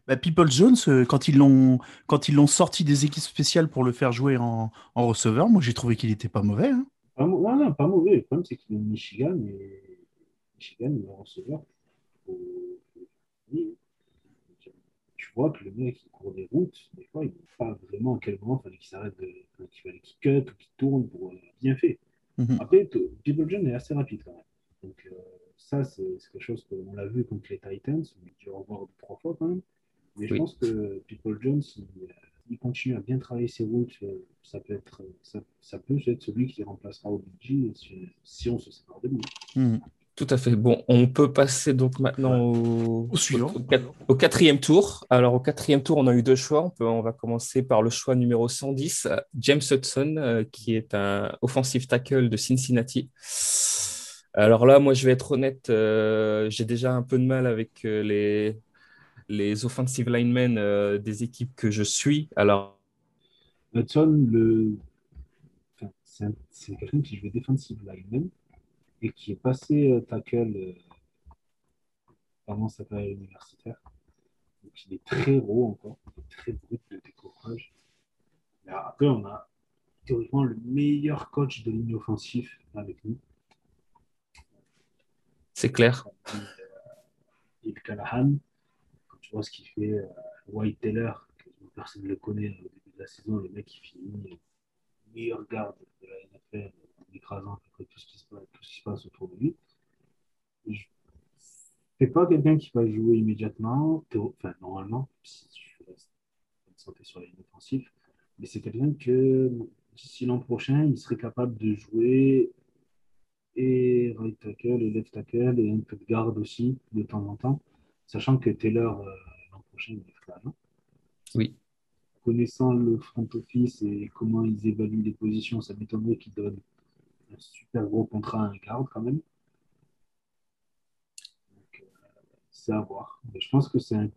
Bah, People Jones, euh, quand ils l'ont quand ils l'ont sorti des équipes spéciales pour le faire jouer en, en receveur, moi j'ai trouvé qu'il n'était pas mauvais. Hein. Pas, non, pas mauvais. Le problème c'est qu'il est de Michigan et Michigan est receveur. Tu vois que le mec il court des routes, des fois il ne sait pas vraiment à quel moment il fallait qu'il s'arrête, de... qu'il fallait qu'il cut ou qu'il tourne pour euh, bien fait. Mhm. Après, People Jones est assez rapide quand même. Donc euh, ça c'est quelque chose qu'on l'a vu contre les Titans, on a dû revoir deux, trois fois quand même. Mais je pense que People Jones, il, continue à bien travailler ses routes. Euh, ça peut être, ça, peut être celui qui remplacera OBG si, on se sépare de lui. Hmm. Tout à fait. Bon, on peut passer donc maintenant au, suivant. Au, quatrième tour. Alors, au quatrième tour, on a eu deux choix. On, peut, on va commencer par le choix numéro 110, James Hudson, euh, qui est un offensive tackle de Cincinnati. Alors là, moi, je vais être honnête, euh, j'ai déjà un peu de mal avec les, les offensive linemen euh, des équipes que je suis. Alors, Hudson, le... c'est quelqu'un qui joue defensive lineman et qui est passé euh, tackle euh, pendant sa période universitaire. Donc, il est très gros encore, il est très brut de décoffrage. après, on a théoriquement le meilleur coach de ligne offensive avec nous. C'est clair. Yves Callahan, tu vois ce qu'il fait. Euh, White Taylor, personne ne le connaît au début de la saison, le mec qui finit meilleur garde de la NFL en écrasant à peu près tout ce qui se passe, tout ce qui se passe autour de lui. C'est pas quelqu'un qui va jouer immédiatement, enfin normalement, si tu restes en santé sur la ligne offensive, mais c'est quelqu'un que d'ici l'an prochain, il serait capable de jouer et right tackle et left tackle et un peu de garde aussi de temps en temps sachant que Taylor, euh, l'an prochain, il est frère. oui. Connaissant le front office et comment ils évaluent les positions, ça m'étonnerait qu'ils donnent un super gros contrat à un garde quand même. Euh, c'est à voir. Mais je pense que c'est un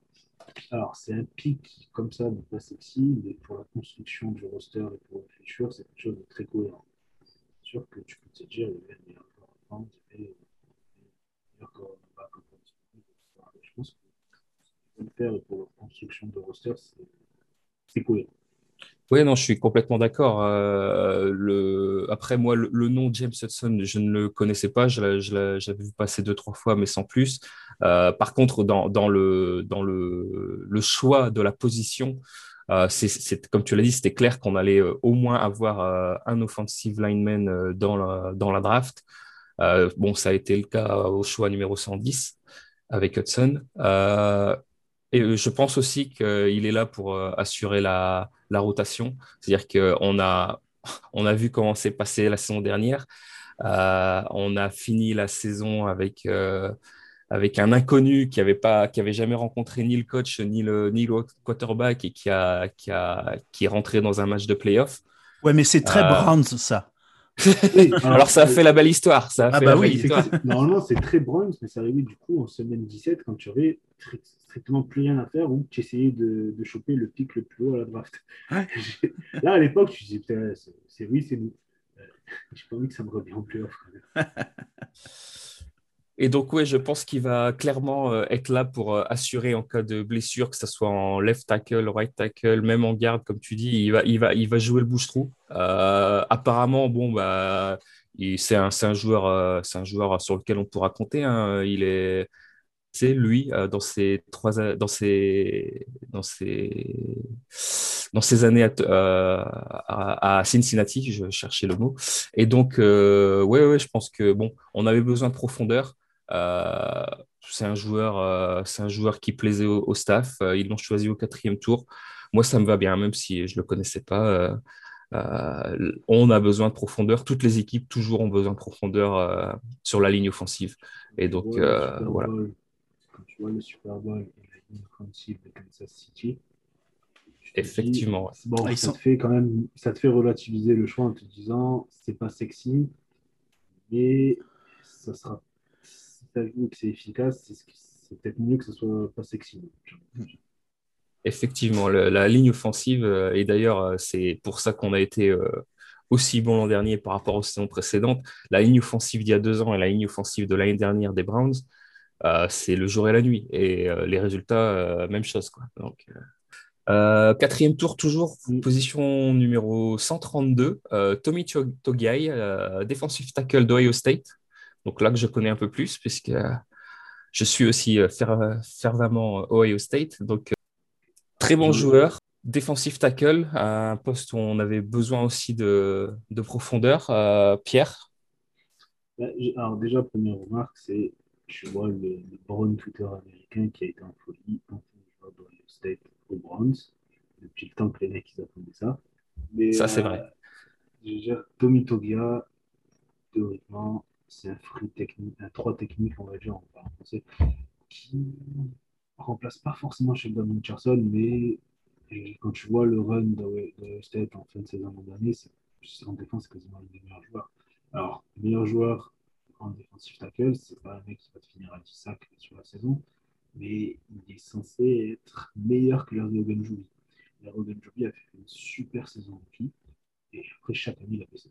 alors, c'est un pic comme ça, donc pas sexy, mais pour la construction du roster et pour le futur, c'est quelque chose de très cohérent. C'est sûr que tu peux te dire, il y a meilleur joueur en France, il y a meilleur faire pour leur construction de roster, c'est cohérent. Oui, non, je suis complètement d'accord. Euh, le... Après, moi, le, nom James Hudson, je ne le connaissais pas. Je, l'avais vu passer deux, trois fois, mais sans plus. Euh, par contre, dans, dans, le, dans le, le, choix de la position, euh, c'est, comme tu l'as dit, c'était clair qu'on allait au moins avoir un offensive lineman dans dans la draft. bon, ça a été le cas au choix numéro 110 avec Hudson. Et je pense aussi qu'il est là pour assurer la, la rotation. C'est-à-dire qu'on a, on a vu comment s'est passé la saison dernière. Euh, on a fini la saison avec, euh, avec un inconnu qui avait pas, qui avait jamais rencontré ni le coach ni le, ni le quarterback et qui a, qui a, qui est rentré dans un match de playoff. Ouais, mais c'est très euh... Browns ça. alors, ça a fait la belle histoire. Ça a ah fait bah la oui, belle histoire. Normalement, c'est très Browns, mais ça arrivé du coup en semaine 17 quand tu avais strictement plus rien à faire ou tu essayais de, de, choper le pic le plus haut à la draft. Là, à l'époque, je disais, putain, c'est oui, c'est nous. Euh, J'ai pas envie que ça me revienne en playoff. Et donc, oui, je pense qu'il va clairement euh, être là pour euh, assurer en cas de blessure, que ce soit en left tackle, right tackle, même en garde, comme tu dis, il va, il va, il va jouer le bouche-trou. Euh, apparemment, bon, bah, c'est un, un, joueur, c'est un joueur sur lequel on pourra compter. Hein. Il est, lui dans ses trois, dans ses, dans ses, dans années à, à, Cincinnati, je cherchais le mot. Et donc, euh, ouais, ouais, je pense que bon, on avait besoin de profondeur. Euh, c'est un joueur, euh, c'est un joueur qui plaisait au, staff. Euh, ils l'ont choisi au quatrième tour. Moi, ça me va bien, même si je le connaissais pas. on a besoin de profondeur. Toutes les équipes toujours ont besoin de profondeur sur la ligne offensive. Et donc voilà. Tu vois le Super Bowl et la ligne offensive de Kansas City, Effectivement. bon, ça te fait quand même, ça te fait relativiser le choix en te disant, c'est pas sexy, mais ça sera que c'est efficace, c'est peut-être mieux que ce soit pas sexy. Effectivement, la ligne offensive, euh, et d'ailleurs, euh, c'est pour ça qu'on a été euh, aussi bon l'an dernier par rapport aux saisons précédentes. La ligne offensive d'il y a deux ans et la ligne offensive de l'année dernière des Browns, c'est le jour et la nuit. Et les résultats, même chose. Quoi. Donc, quatrième tour, toujours, position numéro 132, Tommy Togiai, défensif tackle d'Ohio State. Donc là que je connais un peu plus, puisque je suis aussi euh, fervemment Ohio State. Donc, euh, très bon joueur, défensif tackle, un poste où on avait besoin aussi de, profondeur. Euh, Pierre Alors, déjà, première remarque, c'est tu vois le, le Brown Twitter américain qui a été en folie quand on joue Ohio State aux Browns, depuis le temps que les mecs ils attendaient ça. Mais, ça, c'est vrai. Tommy Togia, théoriquement, c'est un fruit technique, un 3 technique, on va dire, en français, qui remplace pas forcément Sheldon Richardson, mais quand tu vois le run de, State en fin de saison dernier, en défense, c'est quasiment le meilleur joueur. Alors, le meilleur joueur en défensif tackle, c'est pas un mec qui va te finir à 10 sacs sur la saison, mais il est censé être meilleur que Larry Ogunjobi. Larry Ogunjobi a fait une super saison en et après, chaque année, il a fait ça.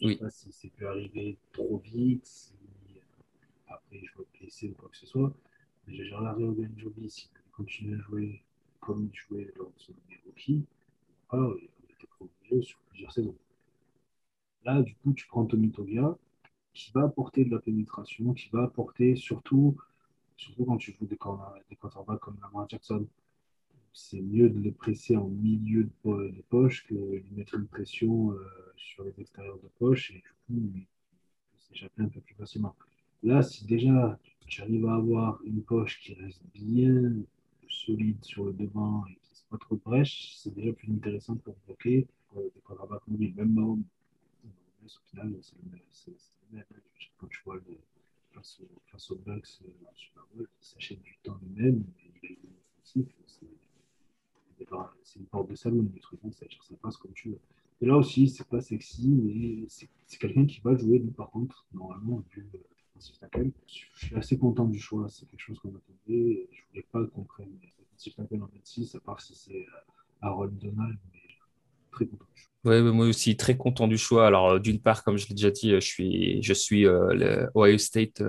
Je ne sais pas si c'est pu arriver trop vite, si après je vais blessé ou quoi que ce soit. Mais j'ai au Joby, s'il continue à jouer comme il jouait lors de son rookie, ah, il a été prolongé sur plusieurs saisons. Là, du coup, tu prends Tommy Togia, qui va apporter de la pénétration, qui va apporter surtout, surtout quand tu joues des, des quarterbacks comme Lamar Jackson, c'est mieux de les presser en milieu de, de poche que de mettre une pression euh, sur les extérieurs de poche et du coup, il peut s'échapper un peu plus facilement. Là, si déjà tu arrives à avoir une poche qui reste bien solide sur le devant et qui ne pas trop brèche, c'est déjà plus intéressant pour bloquer pour des quarterbacks mobiles. Même au final, c'est le même. Quand tu vois le, face, au, face aux Bucks euh, il s'achète du temps lui-même, c'est une porte de salon, des trucs comme ça, ça passe comme tu veux. Et là aussi, c'est pas sexy, mais c'est quelqu'un qui va jouer, par contre, normalement, du defensive tackle. Je suis assez content du choix, c'est quelque chose qu'on attendait. Je voulais pas qu'on prenne defensive tackle en 26, à part si c'est euh, Aaron Donald, très content. Oui, moi aussi, très content du choix. Alors, euh, d'une part, comme je l'ai déjà dit, je suis, je suis euh, le Ohio State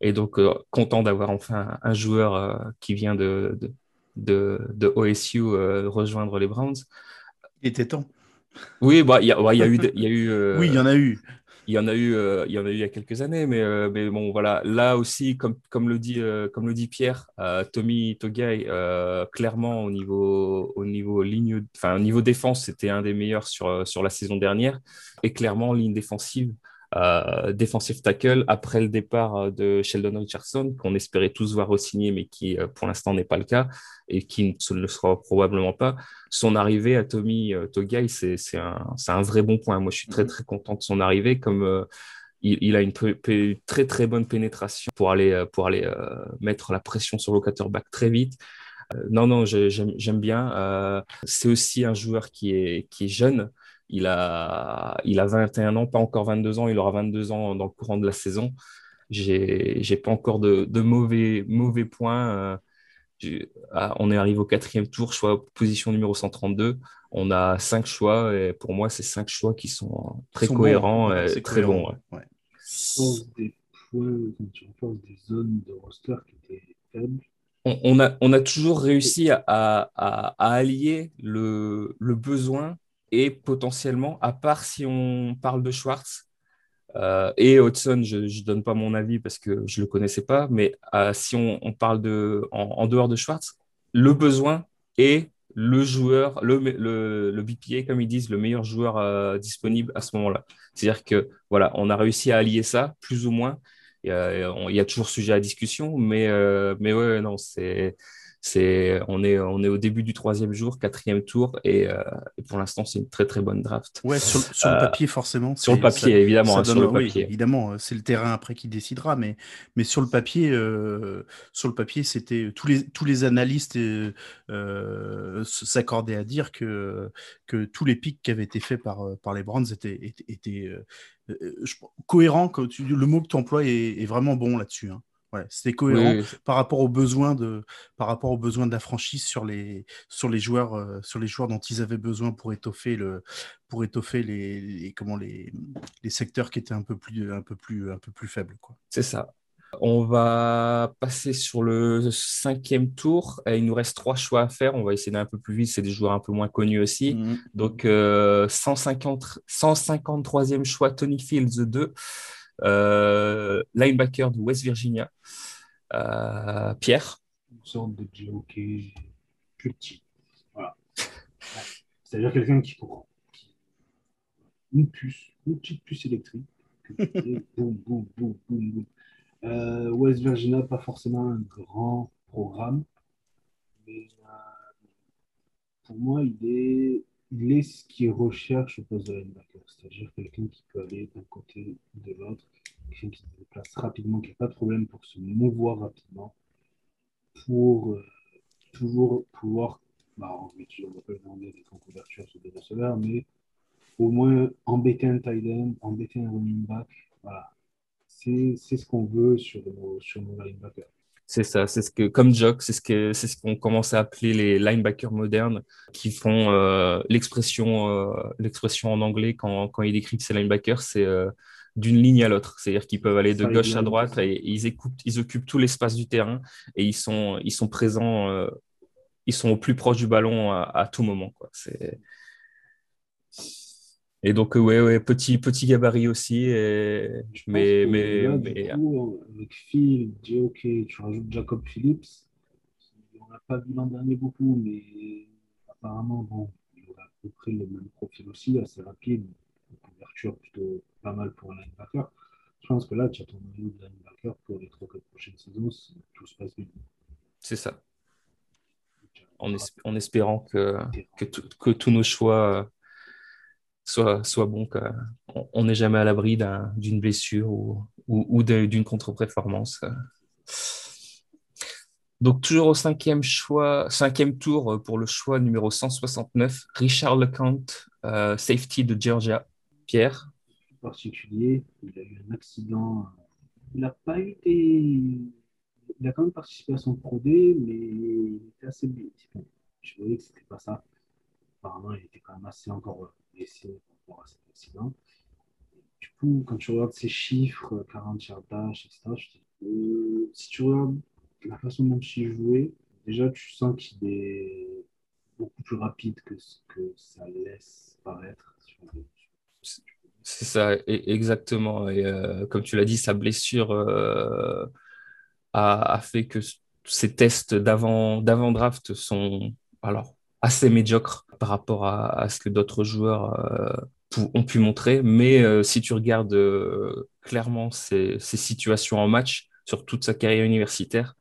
Et donc, content d'avoir enfin un, joueur qui vient de, de, de, OSU rejoindre les Browns. Il était temps. Oui, bah, il y, a, y a eu. Y a eu oui, il y en a eu il y en a eu, euh, il y en a eu il y a quelques années, mais, euh, mais bon, voilà. Là aussi, comme, comme, le, dit, euh, Pierre, Tommy Togai, clairement, au niveau, au niveau, ligne, enfin, au niveau défense, c'était un des meilleurs sur, sur la saison dernière. Et clairement, ligne défensive, euh, defensive tackle après le départ euh, de Sheldon Richardson, qu'on espérait tous voir re-signer, mais qui euh, pour l'instant n'est pas le cas et qui ne le sera probablement pas. Son arrivée à Tommy Togai, c'est un, un, vrai bon point. Moi, je suis très, mhm. très content de son arrivée. Comme il, a une très, très bonne pénétration pour aller, pour aller mettre la pression sur le quarterback très vite. non, non, j'aime bien. c'est aussi un joueur qui est, qui est jeune. Il a, il a 21 ans, pas encore 22 ans. Il aura 22 ans dans le courant de la saison. J'ai pas encore de, mauvais, mauvais points. Euh, ah, on est arrivé au quatrième tour, choix position numéro 132. On a cinq choix et pour moi, c'est cinq choix qui sont très cohérents et très bons. Ouais. Des points, des zones de roster qui étaient faibles. On, a, on a toujours réussi à, à, à allier le, le besoin et potentiellement, à part si on parle de Schwartz euh, et Hudson, je ne donne pas mon avis parce que je ne le connaissais pas, mais euh, si on, parle de, en, dehors de Schwartz, le besoin est le joueur, le, le, le BPA, comme ils disent, le meilleur joueur euh, disponible à ce moment-là. C'est-à-dire que voilà, on a réussi à allier ça, plus ou moins. Il y a, toujours sujet à discussion, mais, mais ouais, non, c'est c'est, on, est, on est au début du troisième jour, quatrième tour, et, euh, pour l'instant, c'est une très très bonne draft. Ouais, sur, le euh, papier, forcément. Sur le papier, évidemment. Hein, sur le papier. évidemment, euh, c'est le terrain après qui décidera, mais, mais sur le papier, sur le papier, c'était tous les, tous les analystes s'accordaient à dire que, que tous les pics qui avaient été faits par, par les Brands étaient, étaient, cohérents. Le mot que tu emploies est, est, vraiment bon là-dessus. Hein c'était cohérent par rapport aux besoins de par rapport aux besoins de la franchise sur les sur les joueurs euh, sur les joueurs dont ils avaient besoin pour étoffer le pour étoffer les, comment les, les secteurs qui étaient un peu plus un peu plus un peu plus faibles quoi. C'est ça. On va passer sur le cinquième tour. il nous reste trois choix à faire. On va essayer d'un peu plus vite. C'est des joueurs un peu moins connus aussi. Mmh Donc, 150, euh, 153e choix, Tony Fields 2. Euh, linebacker de West Virginia. Euh, Pierre. Une sorte de jockey plus petit. Voilà. C'est-à-dire quelqu'un qui court. Une puce, une petite puce électrique. boum, boum, boum, boum, boum. Euh, West Virginia, pas forcément un grand programme, mais pour moi, il est, il est ce qui recherche au poste de linebacker, c'est-à-dire quelqu'un qui peut aller d'un côté de l'autre, quelqu'un qui se déplace rapidement, qui n'a pas de problème pour se mouvoir rapidement, pour euh, toujours pouvoir, bah, on ne va pas demander des couverture sur des receveurs, mais au moins embêter un tight end, embêter un running back, voilà. C'est ce qu'on veut sur nos, sur nos linebackers. C'est ça, c'est ce que, comme Jock, c'est ce que, c'est ce qu'on commence à appeler les linebackers modernes, qui font euh, l'expression, euh, l'expression en anglais quand, quand ils décrivent ces linebackers, c'est d'une ligne à l'autre. C'est-à-dire qu'ils peuvent aller de gauche à droite et, ils, écoupent, ils occupent tout l'espace du terrain et ils sont, ils sont présents, euh, ils sont au plus proche du ballon à, tout moment. Quoi. Et donc, ouais, ouais, petit, petit gabarit aussi. Et... Mais, mais, mais... avec Phil, ok, tu rajoutes Jacob Phillips. On n'a pas vu l'an dernier beaucoup, mais apparemment, bon, il aura à peu près le même profil aussi, assez rapide couverture plutôt pas mal pour un linebacker. Je pense que là, tu as ton niveau de linebacker pour les trois prochaines saisons si tout se passe bien. C'est ça. En, en, espérant que, que, que, tous nos choix soient bons, qu'on n'est jamais à l'abri d'une blessure ou, ou, d'une contre-performance. Donc, toujours au cinquième, choix, cinquième tour pour le choix numéro 169, Richard LeCount, euh, safety de Georgia. Pierre? Particulier, il a eu un accident. Il n'a pas des. Il a quand même participé à son Pro mais il était assez. Je voyais que c'était pas ça. Apparemment, il était quand même assez encore blessé par rapport à cet accident. du coup, quand tu regardes ces chiffres, 40 yardages, etc., je si tu regardes la façon dont il jouait, déjà tu sens qu'il est beaucoup plus rapide que ce que ça laisse paraître. C'est ça, exactement. Et euh, comme tu l'as dit, sa blessure euh, a, fait que ces tests d'avant draft sont alors assez médiocres par rapport à, ce que d'autres joueurs ont pu montrer. Mais si tu regardes clairement ces, situations en match sur toute sa carrière universitaire,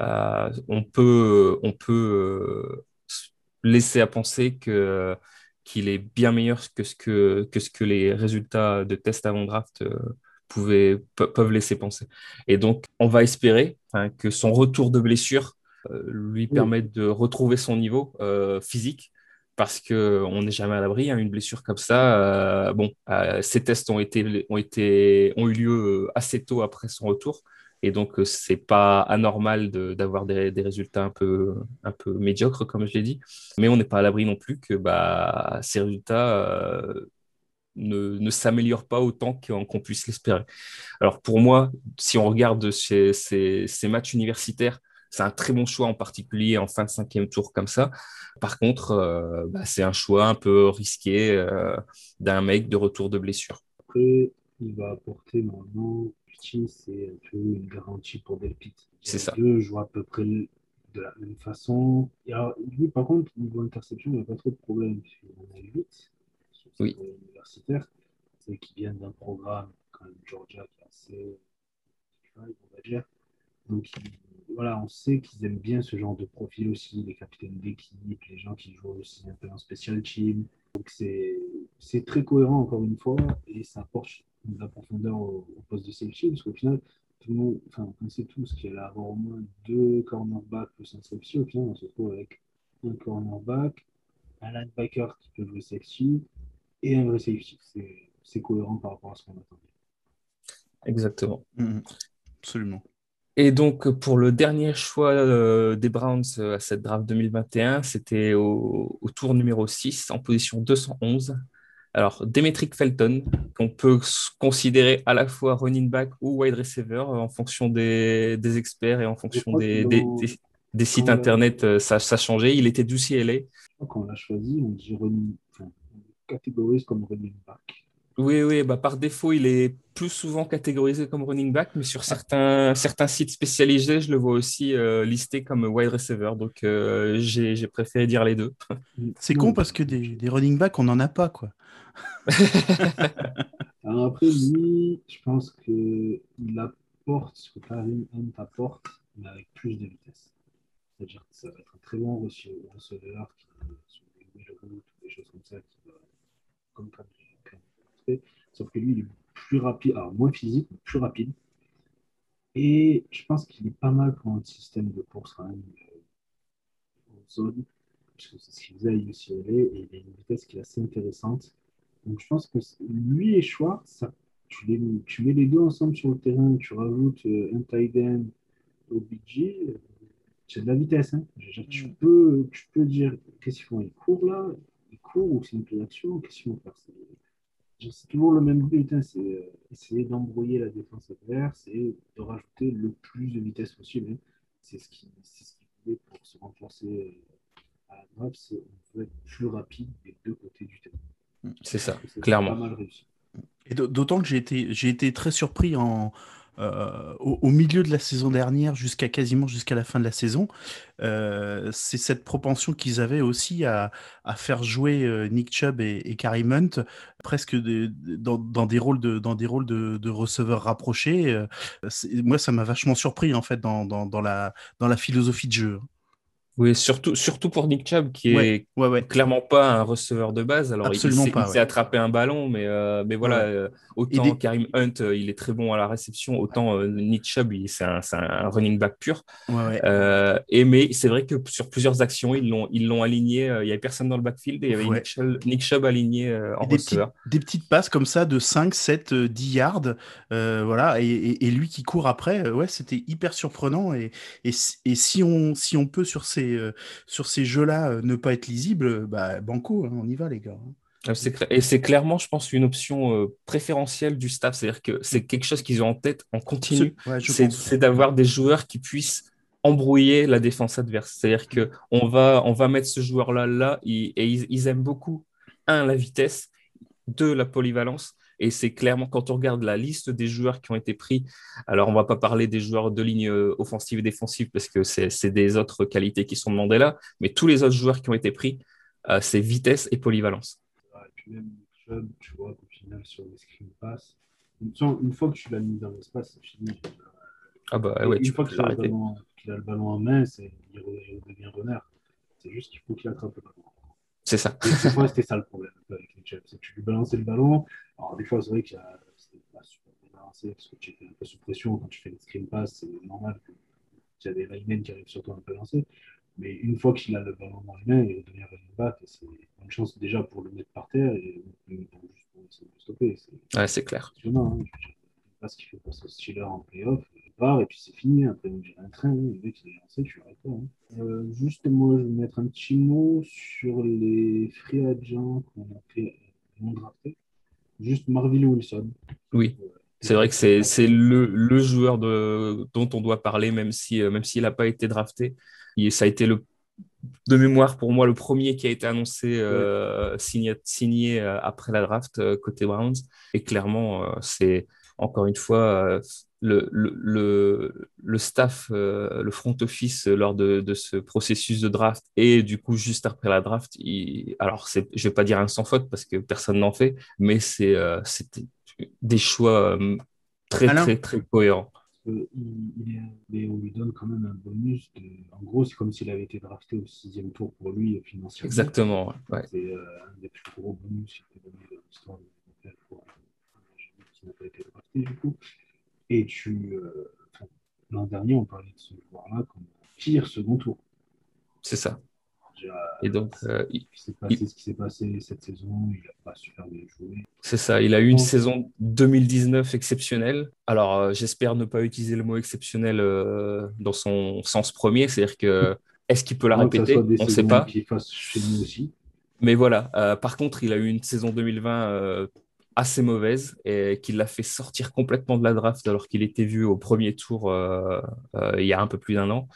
euh, on peut, on peut euh, laisser à penser que qu'il est bien meilleur que ce que, que ce que les résultats de tests avant draft euh, pouvaient, peuvent laisser penser. Et donc, on va espérer que son retour de blessure lui permette de retrouver son niveau physique parce qu'on n'est jamais à l'abri. Hein, une blessure comme ça, bon, ces tests ont, été, ont, été, ont eu lieu assez tôt après son retour. Et donc, euh, c'est pas anormal d'avoir des, résultats un peu, un peu médiocres, comme je l'ai dit. Mais on n'est pas à l'abri non plus que bah, ces résultats euh, ne, ne s'améliorent pas autant qu'on puisse l'espérer. Alors, pour moi, si on regarde ces, ces matchs universitaires, c'est un très bon choix, en particulier en fin de cinquième tour comme ça. Par contre, euh, bah, c'est un choix un peu risqué d'un mec de retour de blessure. Après, il va apporter normalement c'est un peu une garantie pour Delpit. C'est ça. Deux jouent à peu près de la même façon. Et alors, lui, par contre, niveau interception, il n'y a pas trop de problème. On a 8 sur oui. universitaire. C'est qui vient d'un programme, même, Georgia, qui est assez. on va dire. Donc, voilà, on sait qu'ils aiment bien ce genre de profil aussi, les capitaines d'équipe, les gens qui jouent aussi un peu en special team. Donc, c'est très cohérent, encore une fois, et ça apporte de la profondeur au, poste de safety, parce qu'au final, tout le monde, enfin, on sait tous qu'il allait avoir au moins deux cornerbacks plus un safety. Au final, on se retrouve avec un cornerback, un linebacker qui peut jouer safety et un vrai safety. C'est cohérent par rapport à ce qu'on attendait. Exactement. Mmh. absolument. Et donc, pour le dernier choix euh, des Browns euh, à cette draft 2021, c'était au, au, tour numéro 6, en position 211, alors, Demetric Felton, qu'on peut considérer à la fois running back ou wide receiver euh, en fonction des, experts et en fonction des, sites internet, ça, ça a changé. Il était du CLA. Quand on l'a choisi, on dit running, catégorise comme running back. Oui, oui, bah par défaut, il est plus souvent catégorisé comme running back, mais sur certains, certains sites spécialisés, je le vois aussi euh, listé comme wide receiver. Donc, j'ai préféré dire les deux. C'est con parce que des, des running backs, on n'en a pas, quoi. Alors après, lui, je pense qu'il apporte ce que Karim Hunt apporte, mais avec plus de vitesse. C'est-à-dire que ça va être un très bon receveur qui, sur les routes ou des choses comme ça, qui va, comme Sauf que lui, il est plus rapide, alors moins physique, mais plus rapide. Et je pense qu'il est pas mal pour un système de course quand même euh, en zone, parce que c'est ce qu'il faisait à UCLA, et il a une vitesse qui est assez intéressante. Donc je pense que lui et Schwartz, tu, les, tu, mets les deux ensemble sur le terrain, tu rajoutes euh, un tight end au BG, euh, c'est de la vitesse. Hein. tu, mm. peux, tu peux dire qu'est-ce qu'ils font? Ils courent là? Ils courent ou c'est une play d'action? Qu'est-ce qu'ils vont faire? C'est toujours le même but, hein. c'est euh, essayer d'embrouiller la défense adverse et de rajouter le plus de vitesse possible. Hein. C'est ce qu'il ce voulait pour se renforcer à la droite, c'est on veut être plus rapide des deux côtés du terrain. C'est ça, clairement. Et d'autant que j'ai été, j'ai été très surpris en, euh, au, milieu de la saison dernière, jusqu'à quasiment jusqu'à la fin de la saison, euh, c'est cette propension qu'ils avaient aussi à, faire jouer euh, Nick Chubb et, et Karim Hunt presque dans, des rôles de dans des rôles de, receveurs rapprochés. moi, ça m'a vachement surpris en fait dans, dans, la dans la philosophie de jeu. Oui, surtout, surtout pour Nick Chubb, qui est clairement pas un receveur de base. Alors, Absolument il, s'est attrapé un ballon, mais, euh, mais voilà, euh, autant Karim Hunt, euh, il est très bon à la réception, autant Nick Chubb, c'est un, un, running back pur. et mais c'est vrai que sur plusieurs actions, ils l'ont ils l'ont aligné. il n'y avait personne dans le backfield et il y avait Nick Chubb, aligné en des receveur. Petites, des petites passes comme ça de 5, 7, 10 yards. voilà, et, et, lui qui court après, ouais, c'était hyper surprenant. Et, et, si, on, si on peut sur ces euh, sur ces jeux-là euh, ne pas être lisibles, bah, banco, hein, on y va les gars. Hein. Ah, et c'est clairement, je pense, une option euh, préférentielle du staff. C'est-à-dire que c'est quelque chose qu'ils ont en tête en continu. c'est d'avoir des joueurs qui puissent embrouiller la défense adverse. C'est-à-dire qu'on va, on va mettre ce joueur-là là, et, ils, aiment beaucoup, un, la vitesse, deux, la polyvalence. Et c'est clairement, quand on regarde la liste des joueurs qui ont été pris, alors on ne va pas parler des joueurs de ligne euh, offensive et défensive parce que c'est des autres qualités qui sont demandées là, mais tous les autres joueurs qui ont été pris, euh, c'est vitesse et polyvalence. Et puis même tu vois, au final, sur les screen pass, une fois que tu l'as mis dans l'espace, c'est fini. Ah bah ouais, tu peux l'arrêter qu'il a le ballon en main, il, il devient renard. C'est juste qu'il faut qu'il attrape le ballon. C'est ça. c'était ça le problème avec les Chiefs. C'est que tu lui balançais le ballon. Alors, des fois, c'est vrai que c'était pas super bien balancé parce que tu étais un peu sous pression quand tu fais les screen pass. C'est normal que tu as des linemen qui arrivent sur toi un peu lancé. Mais une fois qu'il a le ballon dans les mains, il va devenir running back. C'est une chance déjà pour le mettre par terre et juste pour essayer de le stopper. Ouais, c'est clair. C'est Hein. Je sais pas ce qu'il fait passer au Steelers en playoff et puis c'est fini. Après, j'ai un train, le mec il est lancé, tu arrêtes pas. Hein. Euh, juste, moi, je vais mettre un petit mot sur les free agents qu'on a fait euh, non draftés. Juste Marvin Wilson. Oui. C'est vrai que c'est le, le, joueur de, dont on doit parler, même s'il si, euh, même s'il n'a pas été drafté. Et ça a été le, de mémoire pour moi le premier qui a été annoncé, euh, signé, signé, après la draft côté Browns. Et clairement, c'est encore une fois le, le, le, staff, euh, le front office lors de, de, ce processus de draft et du coup juste après la draft, il, alors je ne vais pas dire un sans faute parce que personne n'en fait, mais c'est euh, c'était des choix euh, très, très très cohérents. Il, il on lui donne quand même un bonus. en gros, c'est comme s'il avait été drafté au sixième tour pour lui financièrement. Exactement. Ouais. C'est un des plus gros bonus qui a été donné dans l'histoire de pour qui n'a pas été drafté du coup. Et tu. Euh, l'an dernier, on parlait de ce joueur-là comme pire second tour. C'est ça. et donc, euh, ce qui s'est passé cette saison, il n'a pas super bien joué. C'est ça, il a eu une saison 2019 exceptionnelle. Alors, euh, j'espère ne pas utiliser le mot exceptionnel dans son sens premier, c'est-à-dire que est-ce qu'il peut la répéter? On ne sait pas. Chez nous aussi. Mais voilà, par contre, il a eu une saison 2020 assez mauvaise et qui l'a fait sortir complètement de la draft alors qu'il était vu au premier tour euh, euh, il y a un peu plus d'un an.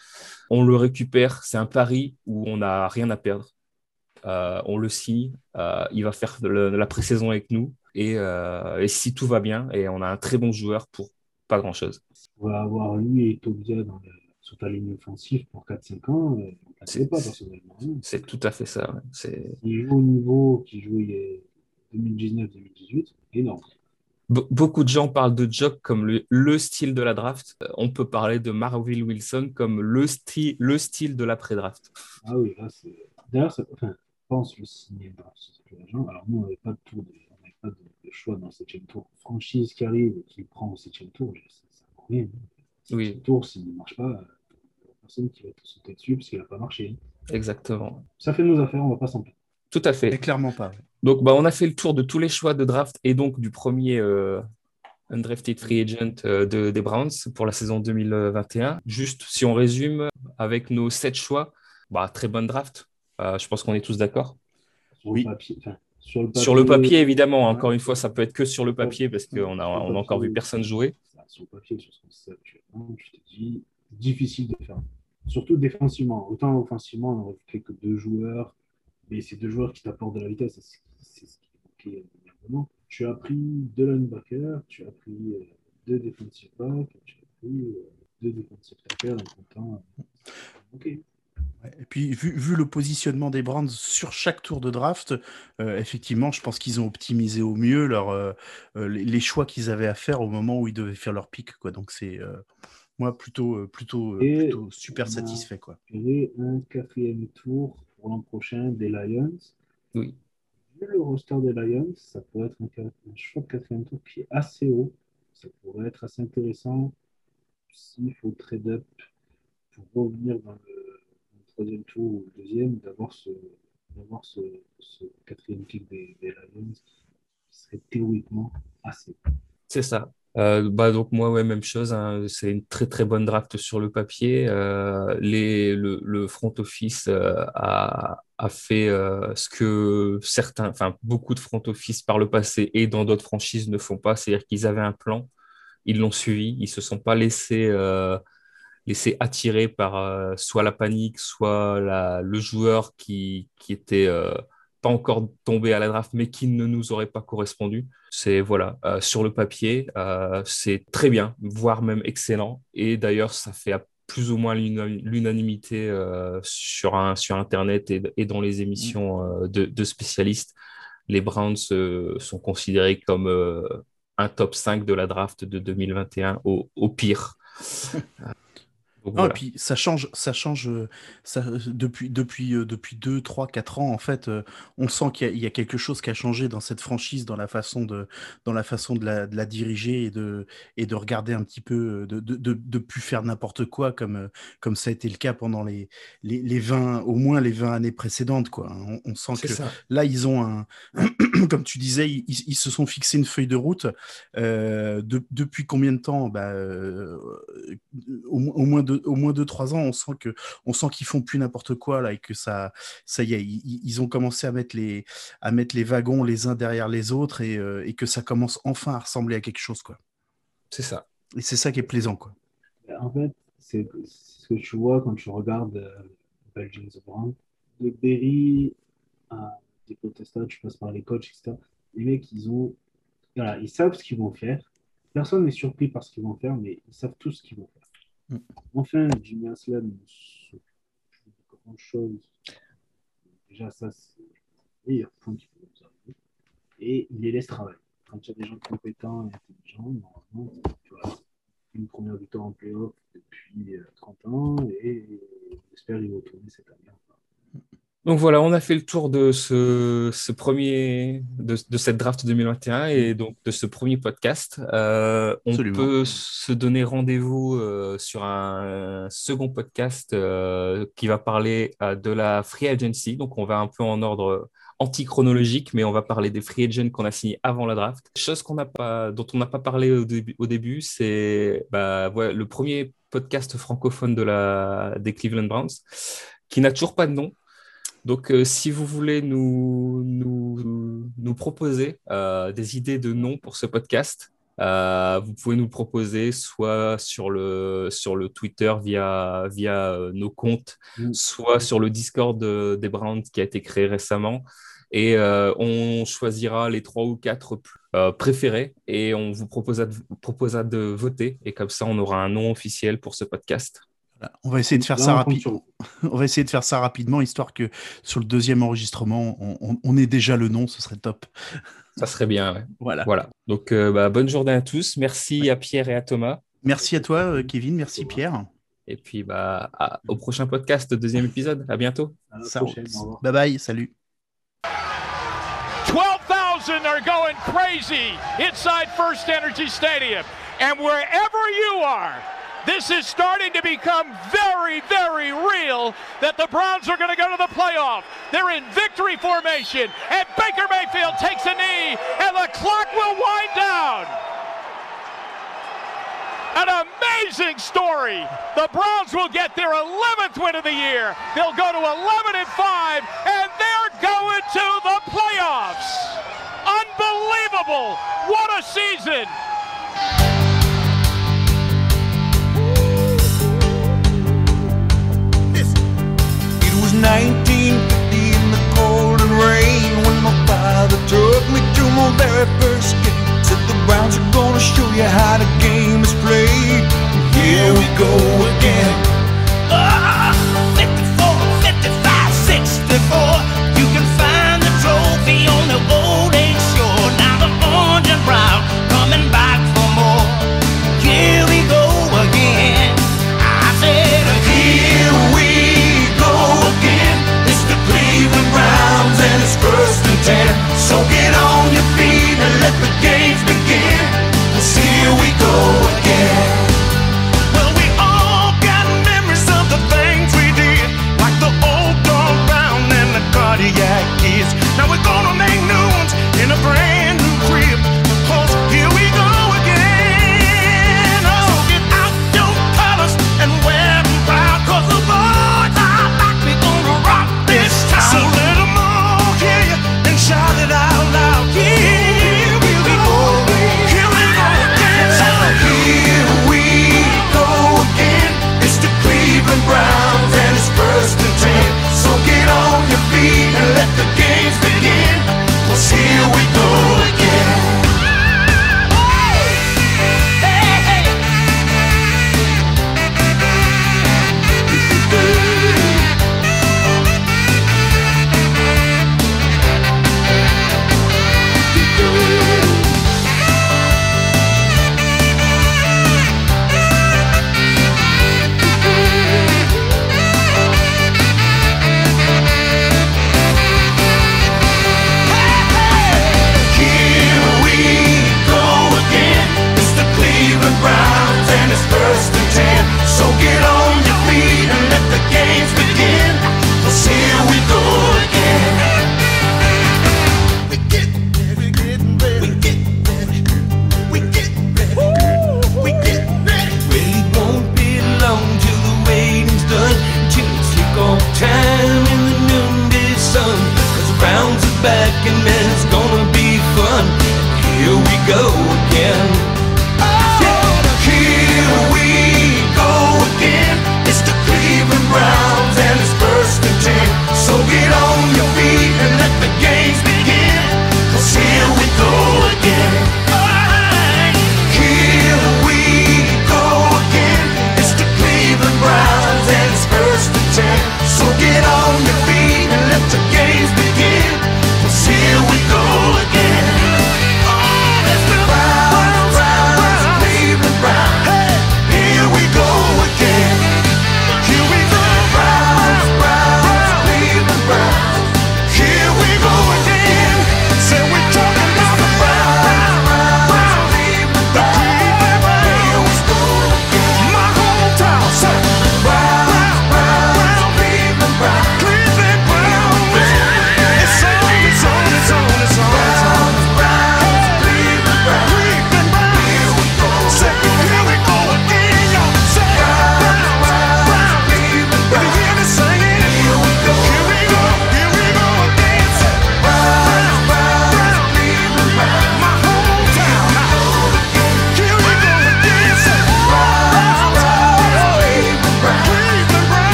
On le récupère, c'est un pari où on n'a rien à perdre. Euh, on le signe, il va faire la pré-saison avec nous et, si tout va bien, et on a un très bon joueur pour pas grand-chose. On va avoir lui et Tobia dans sur ta ligne offensive pour 4-5 ans, c'est pas personnellement. C'est tout à fait ça. Il joue au niveau qui jouait 2019-2018, énorme. beaucoup de gens parlent de Jock comme le, style de la draft. Euh, on peut parler de Marvin Wilson comme le, style, le style de l'après-draft. Ah oui, là, c'est. D'ailleurs, enfin, je pense le signer Alors, nous, on n'avait pas de tour, de... on n'avait pas de, choix dans le 7 tour. Franchise qui arrive et qui prend au 7 tour, ça ne rien. Oui. tour, s'il ne marche pas, a personne qui va te sauter dessus parce qu'il n'a pas marché. Exactement. Ça fait nos affaires, on ne va pas s'en plaindre. Tout à fait. Et clairement pas. Donc, bah, on a fait le tour de tous les choix de draft et donc du premier euh, undrafted free agent euh, de, des Browns pour la saison 2021. Juste, si on résume, avec nos sept choix, bah, très bonne draft. Euh, je pense qu'on est tous d'accord. Oui. sur, le papier, évidemment. Encore une fois, ça peut être que sur le papier parce qu'on a, on a encore vu personne jouer. Sur le papier, sur ce qu'on sait actuellement, je te dis, difficile de faire. Surtout défensivement. Autant offensivement, on aurait fait que deux joueurs. Mais c'est deux joueurs qui t'apportent de la vitesse c'est ce qui manquait énormément. Tu as pris deux linebackers, tu as pris euh, deux defensive backs, tu as pris euh, deux defensive tackles en comptant. Ok. Et puis, vu, vu, le positionnement des Brands sur chaque tour de draft, euh, effectivement, je pense qu'ils ont optimisé au mieux leur, les, choix qu'ils avaient à faire au moment où ils devaient faire leur pic. Quoi. Donc, c'est moi plutôt, plutôt, plutôt super satisfait. Quoi. un quatrième tour pour l'an prochain des Lions. Oui le roster des Lions, ça pourrait être un, choix de quatrième tour qui est assez haut. Ça pourrait être assez intéressant s'il faut trade up pour revenir dans le, troisième tour ou le deuxième, d'avoir ce, ce, ce, quatrième pick des, Lions qui serait théoriquement assez. C'est ça. Euh, bah donc moi ouais même chose hein. c'est une très très bonne draft sur le papier. Euh, les, le, front office euh, a, a fait ce que certains, enfin beaucoup de front office par le passé et dans d'autres franchises ne font pas, c'est-à-dire qu'ils avaient un plan, ils l'ont suivi, ils se sont pas laissés laissés attirer par soit la panique, soit la, le joueur qui, qui était pas encore tombé à la draft, mais qui ne nous aurait pas correspondu. C'est voilà, euh, sur le papier, euh, c'est très bien, voire même excellent. Et d'ailleurs, ça fait plus ou moins l'unanimité euh, sur, un, sur Internet et, dans les émissions de, spécialistes. Les Browns sont considérés comme un top 5 de la draft de 2021 au, au pire. et puis ça change, ça change ça, depuis, depuis, euh, depuis 2, 3, 4 ans. En fait, euh, on sent qu'il y, a quelque chose qui a changé dans cette franchise, dans la façon de, dans la, façon de, la, de la diriger et de, et de regarder un petit peu, euh, de de, de, de plus faire n'importe quoi comme, comme ça a été le cas pendant les, les, les 20, au moins les 20 années précédentes. Quoi. On, sent que là, ils ont un, comme tu disais, ils, ils, se sont fixés une feuille de route. Euh, depuis combien de temps? Bah, au, au moins deux au moins 2-3 ans, on sent que on sent qu'ils font plus n'importe quoi là et que ça, ça y est, ils, ont commencé à mettre les à mettre les wagons les uns derrière les autres et, euh, et que ça commence enfin à ressembler à quelque chose quoi. C'est ça. Et c'est ça qui est plaisant quoi. En fait, c'est ce que tu vois quand tu regardes euh, Belgian Brown, de Berry à des protestants, tu passes par les coachs, etc. Les mecs, ils ont voilà, ils savent ce qu'ils vont faire. Personne n'est surpris par ce qu'ils vont faire, mais ils savent tout ce qu'ils vont faire. Mm. Enfin, Jimmy Aslam ne s'occupe de grand chose? Déjà, ça, c'est le meilleur point qu'il faut nous. Et il les laisse travailler. Quand il y a des gens compétents et intelligents, normalement, tu vois, une première victoire en playoff depuis 30 euh, ans et j'espère qu'ils vont tourner cette année. Donc voilà, on a fait le tour de ce, premier, de, cette draft 2021 et donc de ce premier podcast. Euh, on peut se donner rendez-vous euh, sur un second podcast euh, qui va parler de la free agency. Donc on va un peu en ordre anti-chronologique, mais on va parler des free agents qu'on a signés avant la draft. Chose qu'on n'a pas, dont on n'a pas parlé au début, au début c'est bah, le premier podcast francophone de la, des Cleveland Browns qui n'a toujours pas de nom. Donc, euh, si vous voulez nous, nous, nous proposer euh, des idées de noms pour ce podcast, euh, vous pouvez nous proposer soit sur le, sur le Twitter via, via nos comptes, mm. soit sur le Discord des Browns qui a été créé récemment. Et on choisira les trois ou quatre préférés et on vous proposera de, proposera de voter. Et comme ça, on aura un nom officiel pour ce podcast. On va essayer de faire ça rapidement. On va essayer de faire ça rapidement, histoire que sur le deuxième enregistrement, on, ait déjà le nom, ce serait top. Ça serait bien. Voilà. Voilà. Donc, euh, bah, bonne journée à tous. Merci à Pierre et à Thomas. Merci à toi, euh, Kevin. Merci, Pierre. Et puis, bah, au prochain podcast, deuxième épisode. À bientôt. bye bye. Salut. 12,000 are going crazy inside First Energy Stadium. And wherever you are, This is starting to become very, very real that the Browns are going to go to the playoff. They're in victory formation, and Baker Mayfield takes a knee, and the clock will wind down. An amazing story. The Browns will get their 11th win of the year. They'll go to 11 and 5, and they're going to the playoffs. Unbelievable. What a season. In the cold and rain when my father took me to my very first game. Said the Browns are gonna show you how the game is played. Here we go again. entertainer. So get on your feet and let the games begin. Let's here we go again. Well, we all got memories of the things we did, like the old dog pound and the cardiac kids. Now we're gonna make new ones.